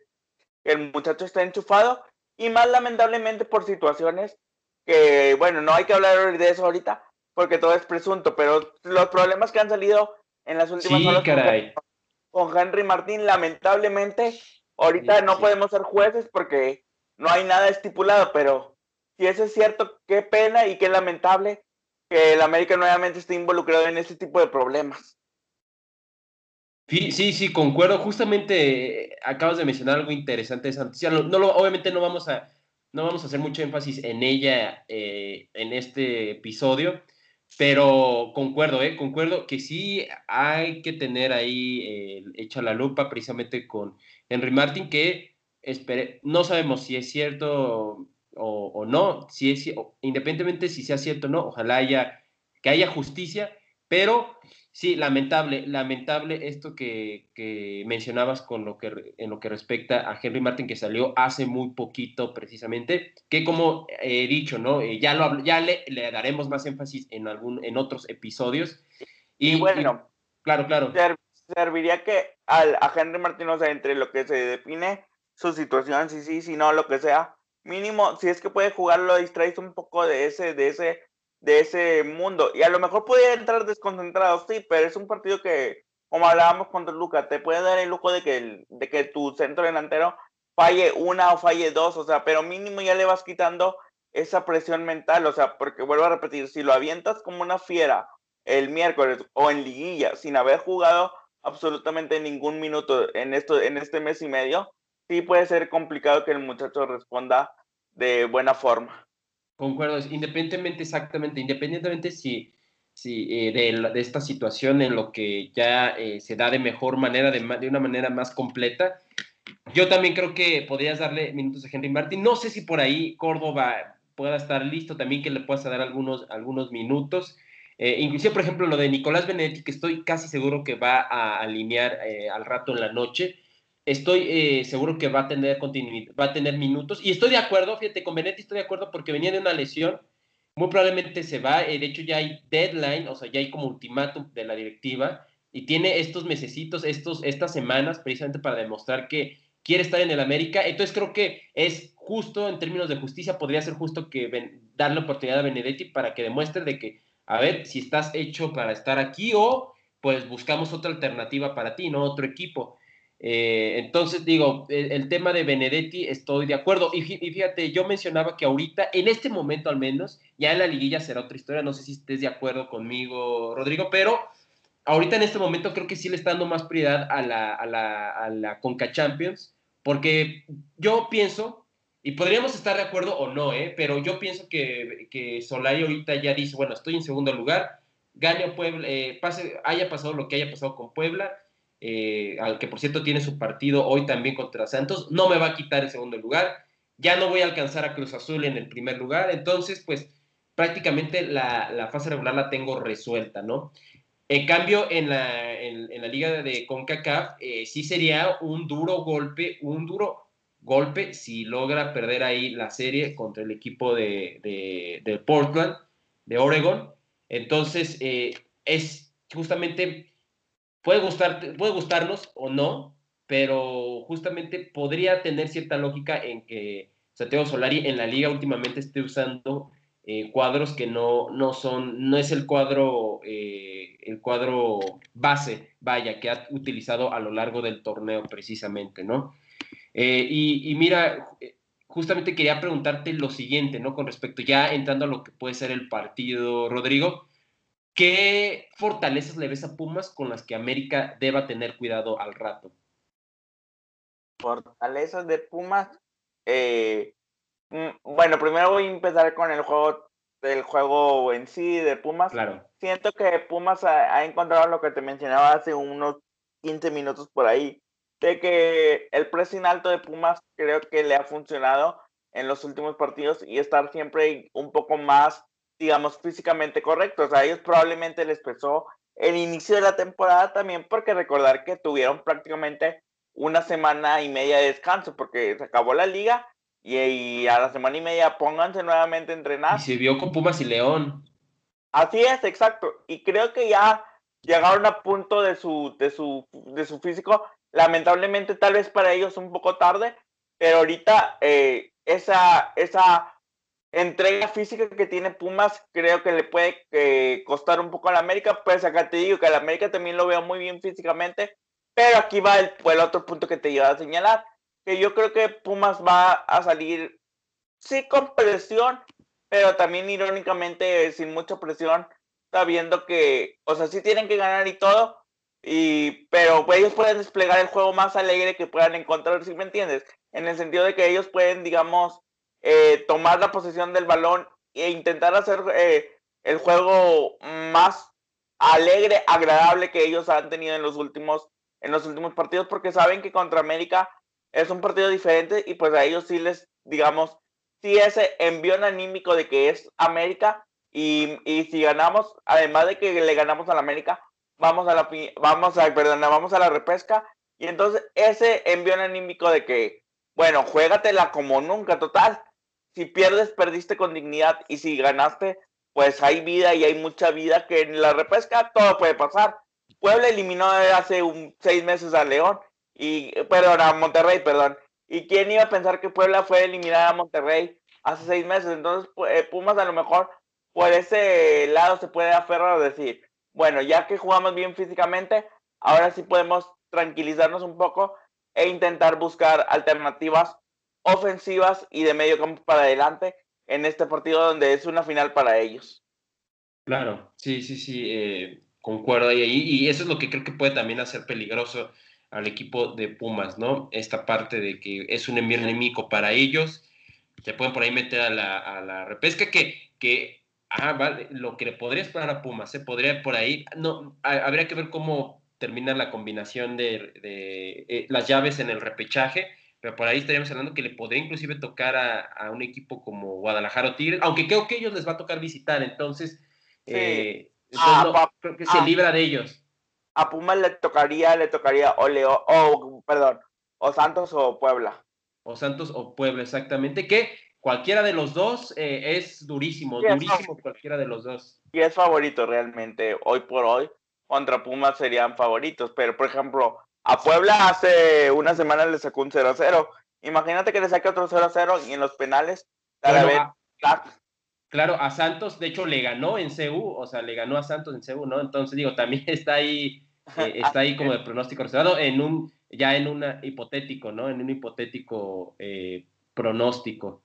que el muchacho esté enchufado y más lamentablemente por situaciones que, bueno, no hay que hablar de eso ahorita, porque todo es presunto, pero los problemas que han salido en las últimas horas Con, Henry Martín, lamentablemente, ahorita no podemos ser jueces porque no hay nada estipulado, pero si eso es cierto, qué pena y qué lamentable que el América nuevamente esté involucrado en este tipo de problemas. Sí, sí, sí, concuerdo. Justamente eh, acabas de mencionar algo interesante esa No, obviamente no vamos a no vamos a hacer mucho énfasis en ella eh, en este episodio, pero concuerdo, ¿eh? Concuerdo que sí hay que tener ahí eh, hecha la lupa precisamente con Henry Martin, que no sabemos si es cierto o, no, si es, independientemente si sea cierto o no, ojalá haya, que haya justicia, pero Sí, lamentable, lamentable esto que, mencionabas con lo que, en lo que respecta a Henry Martin, que salió hace muy poquito precisamente, que como he dicho, ¿no? Eh, ya lo, ya le, le, daremos más énfasis en, algún, en otros episodios. Y, bueno, claro, claro. serviría que al, a Henry Martin, o sea, entre lo que se define su situación, si sí, si no, lo que sea, mínimo, si es que puede jugar, lo distraes un poco de ese, de ese de ese mundo. Y a lo mejor puede entrar desconcentrado, sí, pero es un partido que, como hablábamos contra Luca, te puede dar el lujo de que, de que tu centro delantero falle una o falle dos, o sea, pero mínimo ya le vas quitando esa presión mental, o sea, porque vuelvo a repetir, si lo avientas como una fiera el miércoles o en liguilla sin haber jugado absolutamente ningún minuto en esto en este mes y medio, sí puede ser complicado que el muchacho responda de buena forma. Concuerdo, independientemente, exactamente, independientemente si, si eh, de, esta situación en lo que ya eh, se da de mejor manera, de, de, una manera más completa, yo también creo que podrías darle minutos a Henry Martin. No sé si por ahí Córdoba pueda estar listo, también que le puedas dar algunos, algunos minutos. Eh, inclusive, por ejemplo, lo de Nicolás Benedetti, que estoy casi seguro que va a alinear al rato en la noche. Estoy eh, seguro que va a tener continuidad, va a tener minutos. Y estoy de acuerdo, fíjate, con Benetti estoy de acuerdo porque venía de una lesión. Muy probablemente se va. Eh, de hecho, ya hay deadline, o sea, ya hay como ultimátum de la directiva. Y tiene estos mesecitos, estos, estas semanas, precisamente para demostrar que quiere estar en el América. Entonces creo que es justo, en términos de justicia, podría ser justo que darle oportunidad a Benedetti para que demuestre de que, a ver, si estás hecho para estar aquí o pues buscamos otra alternativa para ti, ¿no? Otro equipo. Eh, entonces, digo, el, tema de Benedetti estoy de acuerdo. Y, fíjate, yo mencionaba que ahorita, en este momento al menos, ya en la liguilla será otra historia. No sé si estés de acuerdo conmigo, Rodrigo, pero ahorita en este momento creo que sí le está dando más prioridad a la, a la, a la Conca Champions, porque yo pienso, y podríamos estar de acuerdo o no, ¿eh? pero yo pienso que, que Solari ahorita ya dice, bueno, estoy en segundo lugar, gane Puebla, eh, pase, haya pasado lo que haya pasado con Puebla eh, al que por cierto tiene su partido hoy también contra Santos, no me va a quitar el segundo lugar, ya no voy a alcanzar a Cruz Azul en el primer lugar, entonces pues prácticamente la, fase regular la tengo resuelta, ¿no? En cambio, en la, en, la liga de CONCACAF eh, sí sería un duro golpe, un duro golpe si logra perder ahí la serie contra el equipo de, de, Portland, de Oregon. Entonces, eh, es justamente Puede, gustar, puede gustarnos o no, pero justamente podría tener cierta lógica en que Santiago Solari en la liga últimamente esté usando eh, cuadros que no, no son, no es el cuadro, eh, el cuadro base, vaya, que ha utilizado a lo largo del torneo precisamente, ¿no? Eh, y, y, mira, justamente quería preguntarte lo siguiente, ¿no? Con respecto, ya entrando a lo que puede ser el partido, Rodrigo, ¿Qué fortalezas le ves a Pumas con las que América deba tener cuidado al rato? Fortalezas de Pumas. Eh, mm, bueno, primero voy a empezar con el juego del juego en sí de Pumas. Claro. Siento que Pumas ha, encontrado lo que te mencionaba hace unos 15 minutos por ahí, de que el pressing alto de Pumas creo que le ha funcionado en los últimos partidos y estar siempre un poco más digamos, físicamente correctos. A ellos probablemente les pesó el inicio de la temporada también porque recordar que tuvieron prácticamente una semana y media de descanso porque se acabó la liga y, a la semana y media pónganse nuevamente a entrenar. Y se vio con Pumas y León. Así es, exacto. Y creo que ya llegaron a punto de su, de su, de su físico. Lamentablemente tal vez para ellos un poco tarde, pero ahorita eh, esa, esa entrega física que tiene Pumas creo que le puede eh, costar un poco a la América. Pues acá te digo que a la América también lo veo muy bien físicamente, pero aquí va el, otro punto que te iba a señalar, que yo creo que Pumas va a salir, sí, con presión, pero también irónicamente sin mucha presión, sabiendo que, o sea, sí tienen que ganar y todo, y, pero ellos pueden desplegar el juego más alegre que puedan encontrar, si me entiendes? En el sentido de que ellos pueden, digamos, eh, tomar la posesión del balón e intentar hacer eh, el juego más alegre, agradable que ellos han tenido en los últimos en los últimos partidos porque saben que contra América es un partido diferente y pues a ellos sí les digamos sí ese envío anímico de que es América y, y si ganamos además de que le ganamos a la América vamos a la vamos a perdón, vamos a la repesca y entonces ese envío anímico de que bueno, juégatela como nunca, total si pierdes, perdiste con dignidad y si ganaste, pues hay vida y hay mucha vida que en la repesca todo puede pasar. Puebla eliminó hace un, seis meses a León y, perdón, a Monterrey, perdón. ¿Y quién iba a pensar que Puebla fue eliminada a Monterrey hace seis meses? Entonces, eh, Pumas a lo mejor por ese lado se puede aferrar a decir, bueno, ya que jugamos bien físicamente, ahora sí podemos tranquilizarnos un poco e intentar buscar alternativas ofensivas y de medio campo para adelante en este partido donde es una final para ellos. Claro, sí, sí, sí, eh, concuerdo ahí. Y eso es lo que creo que puede también hacer peligroso al equipo de Pumas, ¿no? Esta parte de que es un enemigo para ellos, se pueden por ahí meter a la, a la repesca que, que ah, vale, lo que le podría esperar a Pumas, se ¿eh? podría por ahí, no, habría que ver cómo termina la combinación de, de eh, las llaves en el repechaje, pero por ahí estaríamos hablando que le podría inclusive tocar a, un equipo como Guadalajara o Tigres, aunque creo que ellos les va a tocar visitar, entonces, eh, ah, creo que se ah. libra de ellos. A Puma le tocaría, le tocaría, o Leo, o perdón, O Santos o Puebla. O Santos o Puebla, exactamente. Que cualquiera de los dos eh, es durísimo, durísimo cualquiera de los dos. Y es favorito realmente, hoy por hoy, contra Pumas serían favoritos, pero por ejemplo, a Puebla hace una semana le sacó un 0-0. Imagínate que le saque otro 0-0 y en los penales, Claro, a Santos, de hecho, le ganó en CU, o sea, le ganó a Santos en CU, ¿no? Entonces, digo, también está ahí, eh, está ahí como de pronóstico reservado en un, ya en un hipotético, ¿no? En un hipotético eh, pronóstico.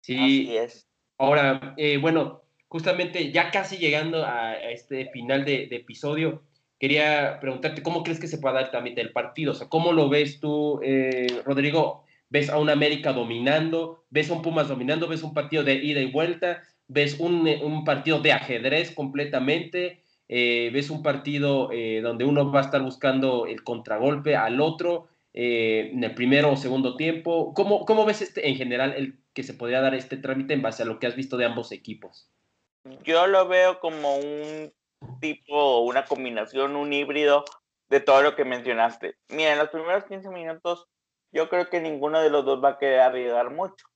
Sí. Así es. Ahora, eh, bueno, justamente ya casi llegando a, este final de, episodio, quería preguntarte cómo crees que se puede dar también el partido, o sea, ¿cómo lo ves tú, Rodrigo? ¿Ves a un América dominando? ¿Ves a un Pumas dominando? ¿Ves un partido de ida y vuelta? ves eh, un, partido de ajedrez completamente, eh, ves un partido eh, donde uno va a estar buscando el contragolpe al otro en el primero o segundo tiempo. ¿Cómo, ¿Cómo, ves este, en general el que se podría dar este trámite en base a lo que has visto de ambos equipos? Yo lo veo como un tipo, una combinación, un híbrido de todo lo que mencionaste. Mira, en los primeros 15 minutos yo creo que ninguno de los dos va a querer arriesgar mucho.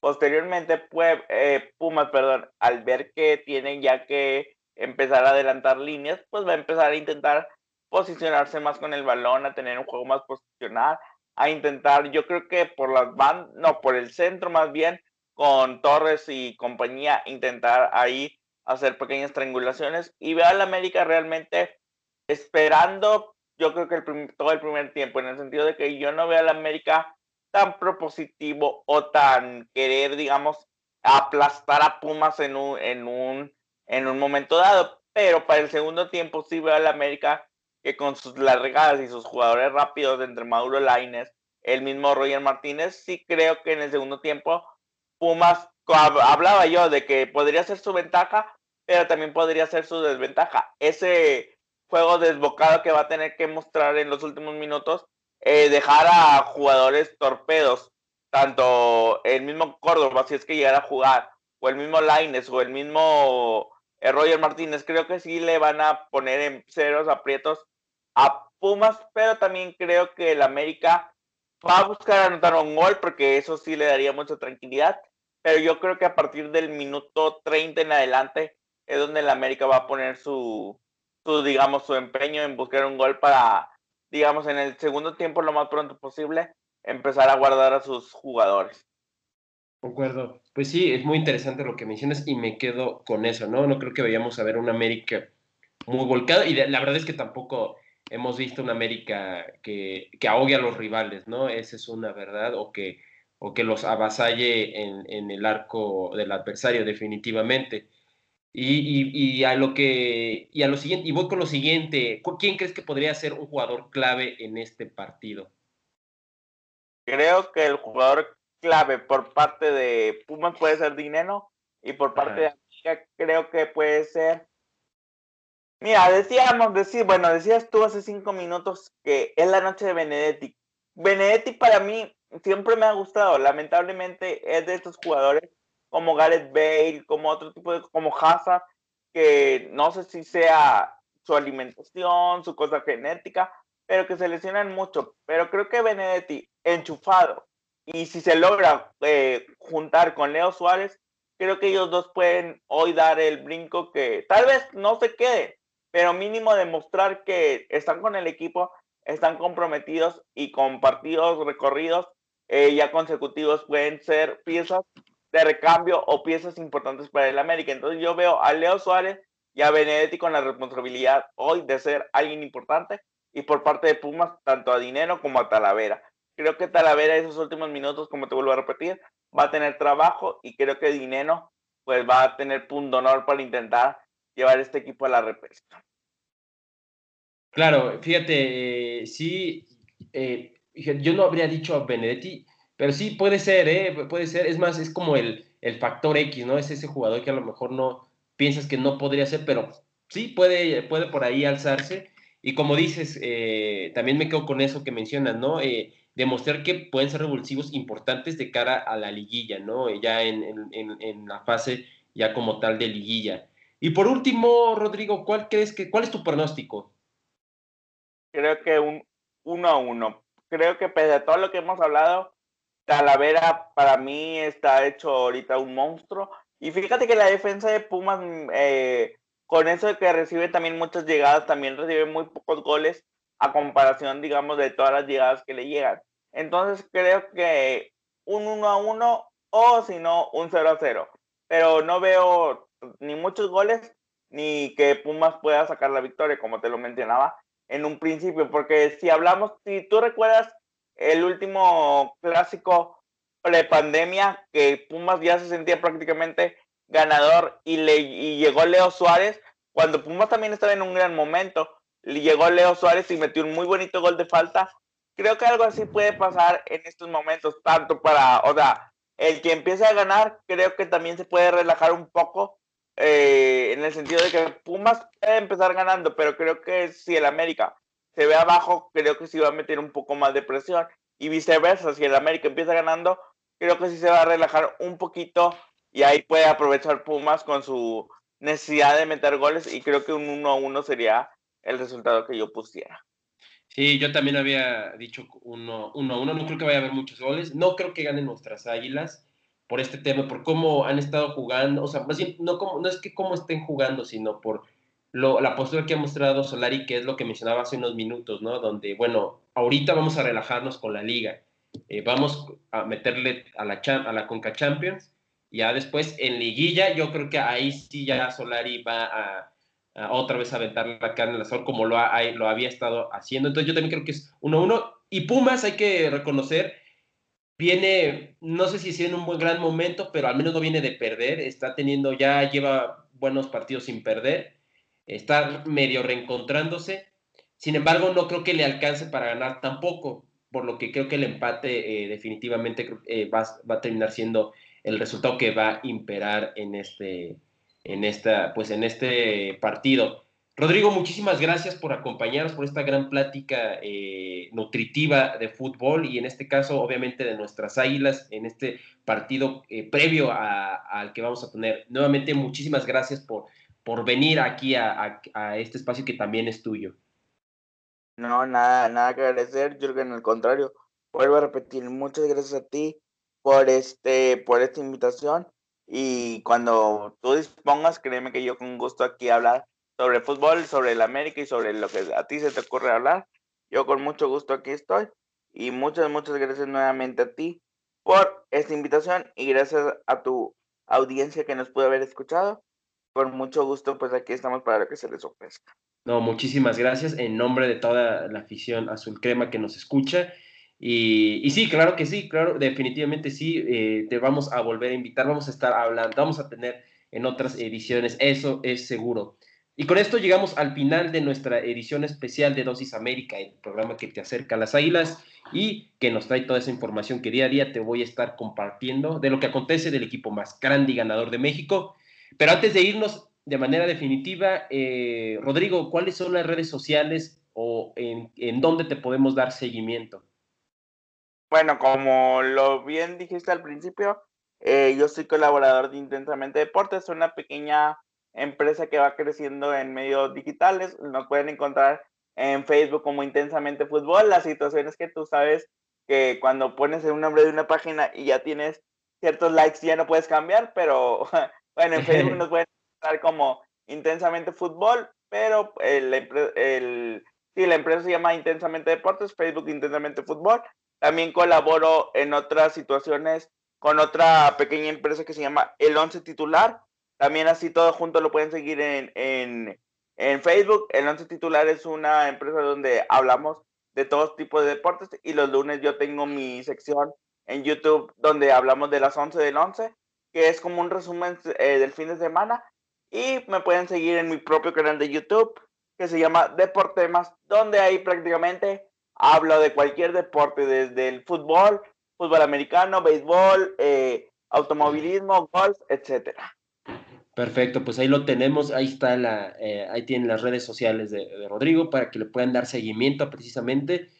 Posteriormente, pues, Pumas, perdón, al ver que tienen ya que empezar a adelantar líneas, pues va a empezar a intentar posicionarse más con el balón, a tener un juego más posicional, a intentar, yo creo que por las bandas, no, por el centro más bien, con Torres y compañía, intentar ahí hacer pequeñas triangulaciones y ver al América realmente esperando, yo creo que el todo el primer tiempo, en el sentido de que yo no veo al América tan propositivo o tan querer, digamos, aplastar a Pumas en un, en un, en un momento dado. Pero para el segundo tiempo sí veo al América que con sus largadas y sus jugadores rápidos entre Mauro Laines, el mismo Roger Martínez, sí creo que en el segundo tiempo Pumas, hablaba yo de que podría ser su ventaja, pero también podría ser su desventaja. Ese juego desbocado que va a tener que mostrar en los últimos minutos eh, dejar a jugadores torpedos, tanto el mismo Córdoba, si es que llegara a jugar, o el mismo Laines, o el mismo eh, Roger Martínez, creo que sí le van a poner en ceros aprietos a Pumas, pero también creo que el América va a buscar anotar un gol, porque eso sí le daría mucha tranquilidad, pero yo creo que a partir del minuto 30 en adelante es donde el América va a poner su, su digamos, su empeño en buscar un gol para digamos, en el segundo tiempo lo más pronto posible, empezar a guardar a sus jugadores. Concuerdo. Pues sí, es muy interesante lo que mencionas y me quedo con eso, ¿no? No creo que vayamos a ver un América muy volcado y la verdad es que tampoco hemos visto una América que, que, ahogue a los rivales, ¿no? Esa es una verdad, o que, o que los avasalle en, en el arco del adversario, definitivamente. Y, a lo que y a lo siguiente y voy con lo siguiente quién crees que podría ser un jugador clave en este partido creo que el jugador clave por parte de Pumas puede ser Dineno y por parte de América creo que puede ser mira decíamos decir bueno decías tú hace cinco minutos que es la noche de Benedetti. Benedetti para mí siempre me ha gustado lamentablemente es de estos jugadores como Gareth Bale, como otro tipo de, como Hazard, que no sé si sea su alimentación, su cosa genética, pero que se lesionan mucho. Pero creo que Benedetti, enchufado, y si se logra eh, juntar con Leo Suárez, creo que ellos dos pueden hoy dar el brinco que tal vez no se quede, pero mínimo demostrar que están con el equipo, están comprometidos y con partidos recorridos eh, ya consecutivos pueden ser piezas de recambio o piezas importantes para el América. Entonces yo veo a Leo Suárez y a Benedetti con la responsabilidad hoy de ser alguien importante y por parte de Pumas tanto a Dinero como a Talavera. Creo que Talavera esos últimos minutos, como te vuelvo a repetir, va a tener trabajo y creo que Dinero pues va a tener punto honor para intentar llevar este equipo a la repesca. Claro, fíjate, eh, sí, eh, yo no habría dicho a Benedetti, pero sí, puede ser, ¿eh? Puede ser. Es más, es como el, el factor X, ¿no? Es ese jugador que a lo mejor no piensas que no podría ser, pero sí puede, puede por ahí alzarse. Y como dices, eh, también me quedo con eso que mencionas, ¿no? Eh, demostrar que pueden ser revulsivos importantes de cara a la liguilla, ¿no? Ya en, en, en, la fase ya como tal de liguilla. Y por último, Rodrigo, ¿cuál crees que, cuál es tu pronóstico? Creo que un 1 a 1 creo que pese a todo lo que hemos hablado, Talavera para mí está hecho ahorita un monstruo. Y fíjate que la defensa de Pumas, mm, eh, con eso de que recibe también muchas llegadas, también recibe muy pocos goles a comparación, digamos, de todas las llegadas que le llegan. Entonces creo que un 1 a 1 o si no, un 0 a 0. Pero no veo ni muchos goles ni que Pumas pueda sacar la victoria, como te lo mencionaba en un principio, porque si hablamos, si tú recuerdas el último clásico pre-pandemia, que Pumas ya se sentía prácticamente ganador y, le, y llegó Leo Suárez, cuando Pumas también estaba en un gran momento, llegó Leo Suárez y metió un muy bonito gol de falta. Creo que algo así puede pasar en estos momentos, tanto para, o sea, el que empieza a ganar, creo que también se puede relajar un poco, eh, en el sentido de que Pumas puede empezar ganando, pero creo que si el América se ve abajo, creo que sí va a meter un poco más de presión. Y viceversa, si el América empieza ganando, creo que sí se va a relajar un poquito y ahí puede aprovechar Pumas con su necesidad de meter goles y creo que un 1 a 1 sería el resultado que yo pusiera. Sí, yo también había dicho 1 1 1, no creo que vaya a haber muchos goles, no creo que ganen nuestras Águilas por este tema, por cómo han estado jugando, o sea, más bien, no, como, no es que cómo estén jugando, sino por la postura que ha mostrado Solari, que es lo que mencionaba hace unos minutos, ¿no? Donde, bueno, ahorita vamos a relajarnos con la liga, eh, vamos a meterle a la, a la Conca Champions, ya después en liguilla, yo creo que ahí sí ya Solari va a, otra vez a aventar la carne al asador como lo, lo había estado haciendo. Entonces yo también creo que es 1-1. Y Pumas, hay que reconocer, viene, no sé si es en un buen gran momento, pero al menos no viene de perder, está teniendo, ya lleva buenos partidos sin perder está medio reencontrándose. Sin embargo, no creo que le alcance para ganar tampoco, por lo que creo que el empate eh, definitivamente eh, va, a terminar siendo el resultado que va a imperar en este, en esta, pues en este partido. Rodrigo, muchísimas gracias por acompañarnos, por esta gran plática eh, nutritiva de fútbol y en este caso, obviamente, de nuestras águilas en este partido previo al que vamos a tener. Nuevamente, muchísimas gracias por por venir aquí a, este espacio que también es tuyo. No, nada, nada que agradecer, Jürgen, al contrario, vuelvo a repetir, muchas gracias a ti por este, por esta invitación y cuando tú dispongas, créeme que yo con gusto aquí hablar sobre fútbol, sobre el América y sobre lo que a ti se te ocurre hablar. Yo con mucho gusto aquí estoy y muchas, muchas gracias nuevamente a ti por esta invitación y gracias a tu audiencia que nos pudo haber escuchado con mucho gusto, pues aquí estamos para que se les ofrezca. No, muchísimas gracias en nombre de toda la afición azul crema que nos escucha. Y, sí, claro que sí, claro, definitivamente sí, eh, te vamos a volver a invitar, vamos a estar hablando, vamos a tener en otras ediciones, eso es seguro. Y con esto llegamos al final de nuestra edición especial de Dosis América, el programa que te acerca a las águilas y que nos trae toda esa información que día a día te voy a estar compartiendo de lo que acontece del equipo más grande y ganador de México. Pero antes de irnos de manera definitiva, eh, Rodrigo, ¿cuáles son las redes sociales o en, en dónde te podemos dar seguimiento? Bueno, como lo bien dijiste al principio, eh, yo soy colaborador de Intensamente Deportes, una pequeña empresa que va creciendo en medios digitales. Nos pueden encontrar en Facebook como Intensamente Fútbol. La situación es que tú sabes que cuando pones el nombre de una página y ya tienes ciertos likes ya no puedes cambiar, pero Bueno, en Facebook nos pueden encontrar como Intensamente Fútbol, pero el, el, sí, la empresa se llama Intensamente Deportes, Facebook Intensamente Fútbol. También colaboro en otras situaciones con otra pequeña empresa que se llama El Once Titular. También así todo junto lo pueden seguir en, en, en Facebook. El Once Titular es una empresa donde hablamos de todos tipos de deportes y los lunes yo tengo mi sección en YouTube donde hablamos de las 11 del 11 que es como un resumen eh, del fin de semana. Y me pueden seguir en mi propio canal de YouTube, que se llama Deportemas, donde ahí prácticamente hablo de cualquier deporte, desde el fútbol, fútbol americano, béisbol, eh, automovilismo, golf, etcétera. Perfecto, pues ahí lo tenemos, ahí está la, eh, ahí tienen las redes sociales de, Rodrigo para que le puedan dar seguimiento precisamente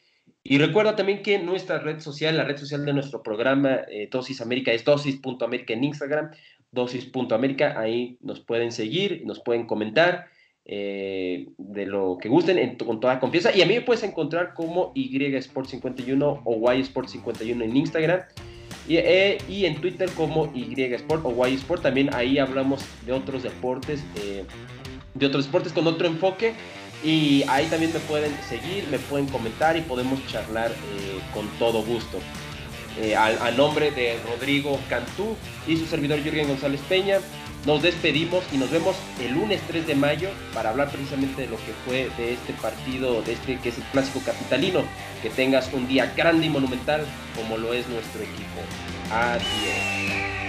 y recuerda también que nuestra red social, la red social de nuestro programa eh, Dosis América es dosis.américa en Instagram, dosis.américa, ahí nos pueden seguir, nos pueden comentar. eh, de lo que gusten con toda confianza. Y a mí me puedes encontrar como Y Sport 51 o Y Sport 51 en Instagram. Y, eh, y, en Twitter como Y Sport o Y Sport. También ahí hablamos de otros deportes, eh, de otros deportes con otro enfoque. Y ahí también me pueden seguir, me pueden comentar y podemos charlar con todo gusto. a, nombre de Rodrigo Cantú y su servidor Jürgen González Peña, nos despedimos y nos vemos el lunes 3 de mayo para hablar precisamente de lo que fue de este partido, de este que es el clásico capitalino. Que tengas un día grande y monumental como lo es nuestro equipo. Adiós.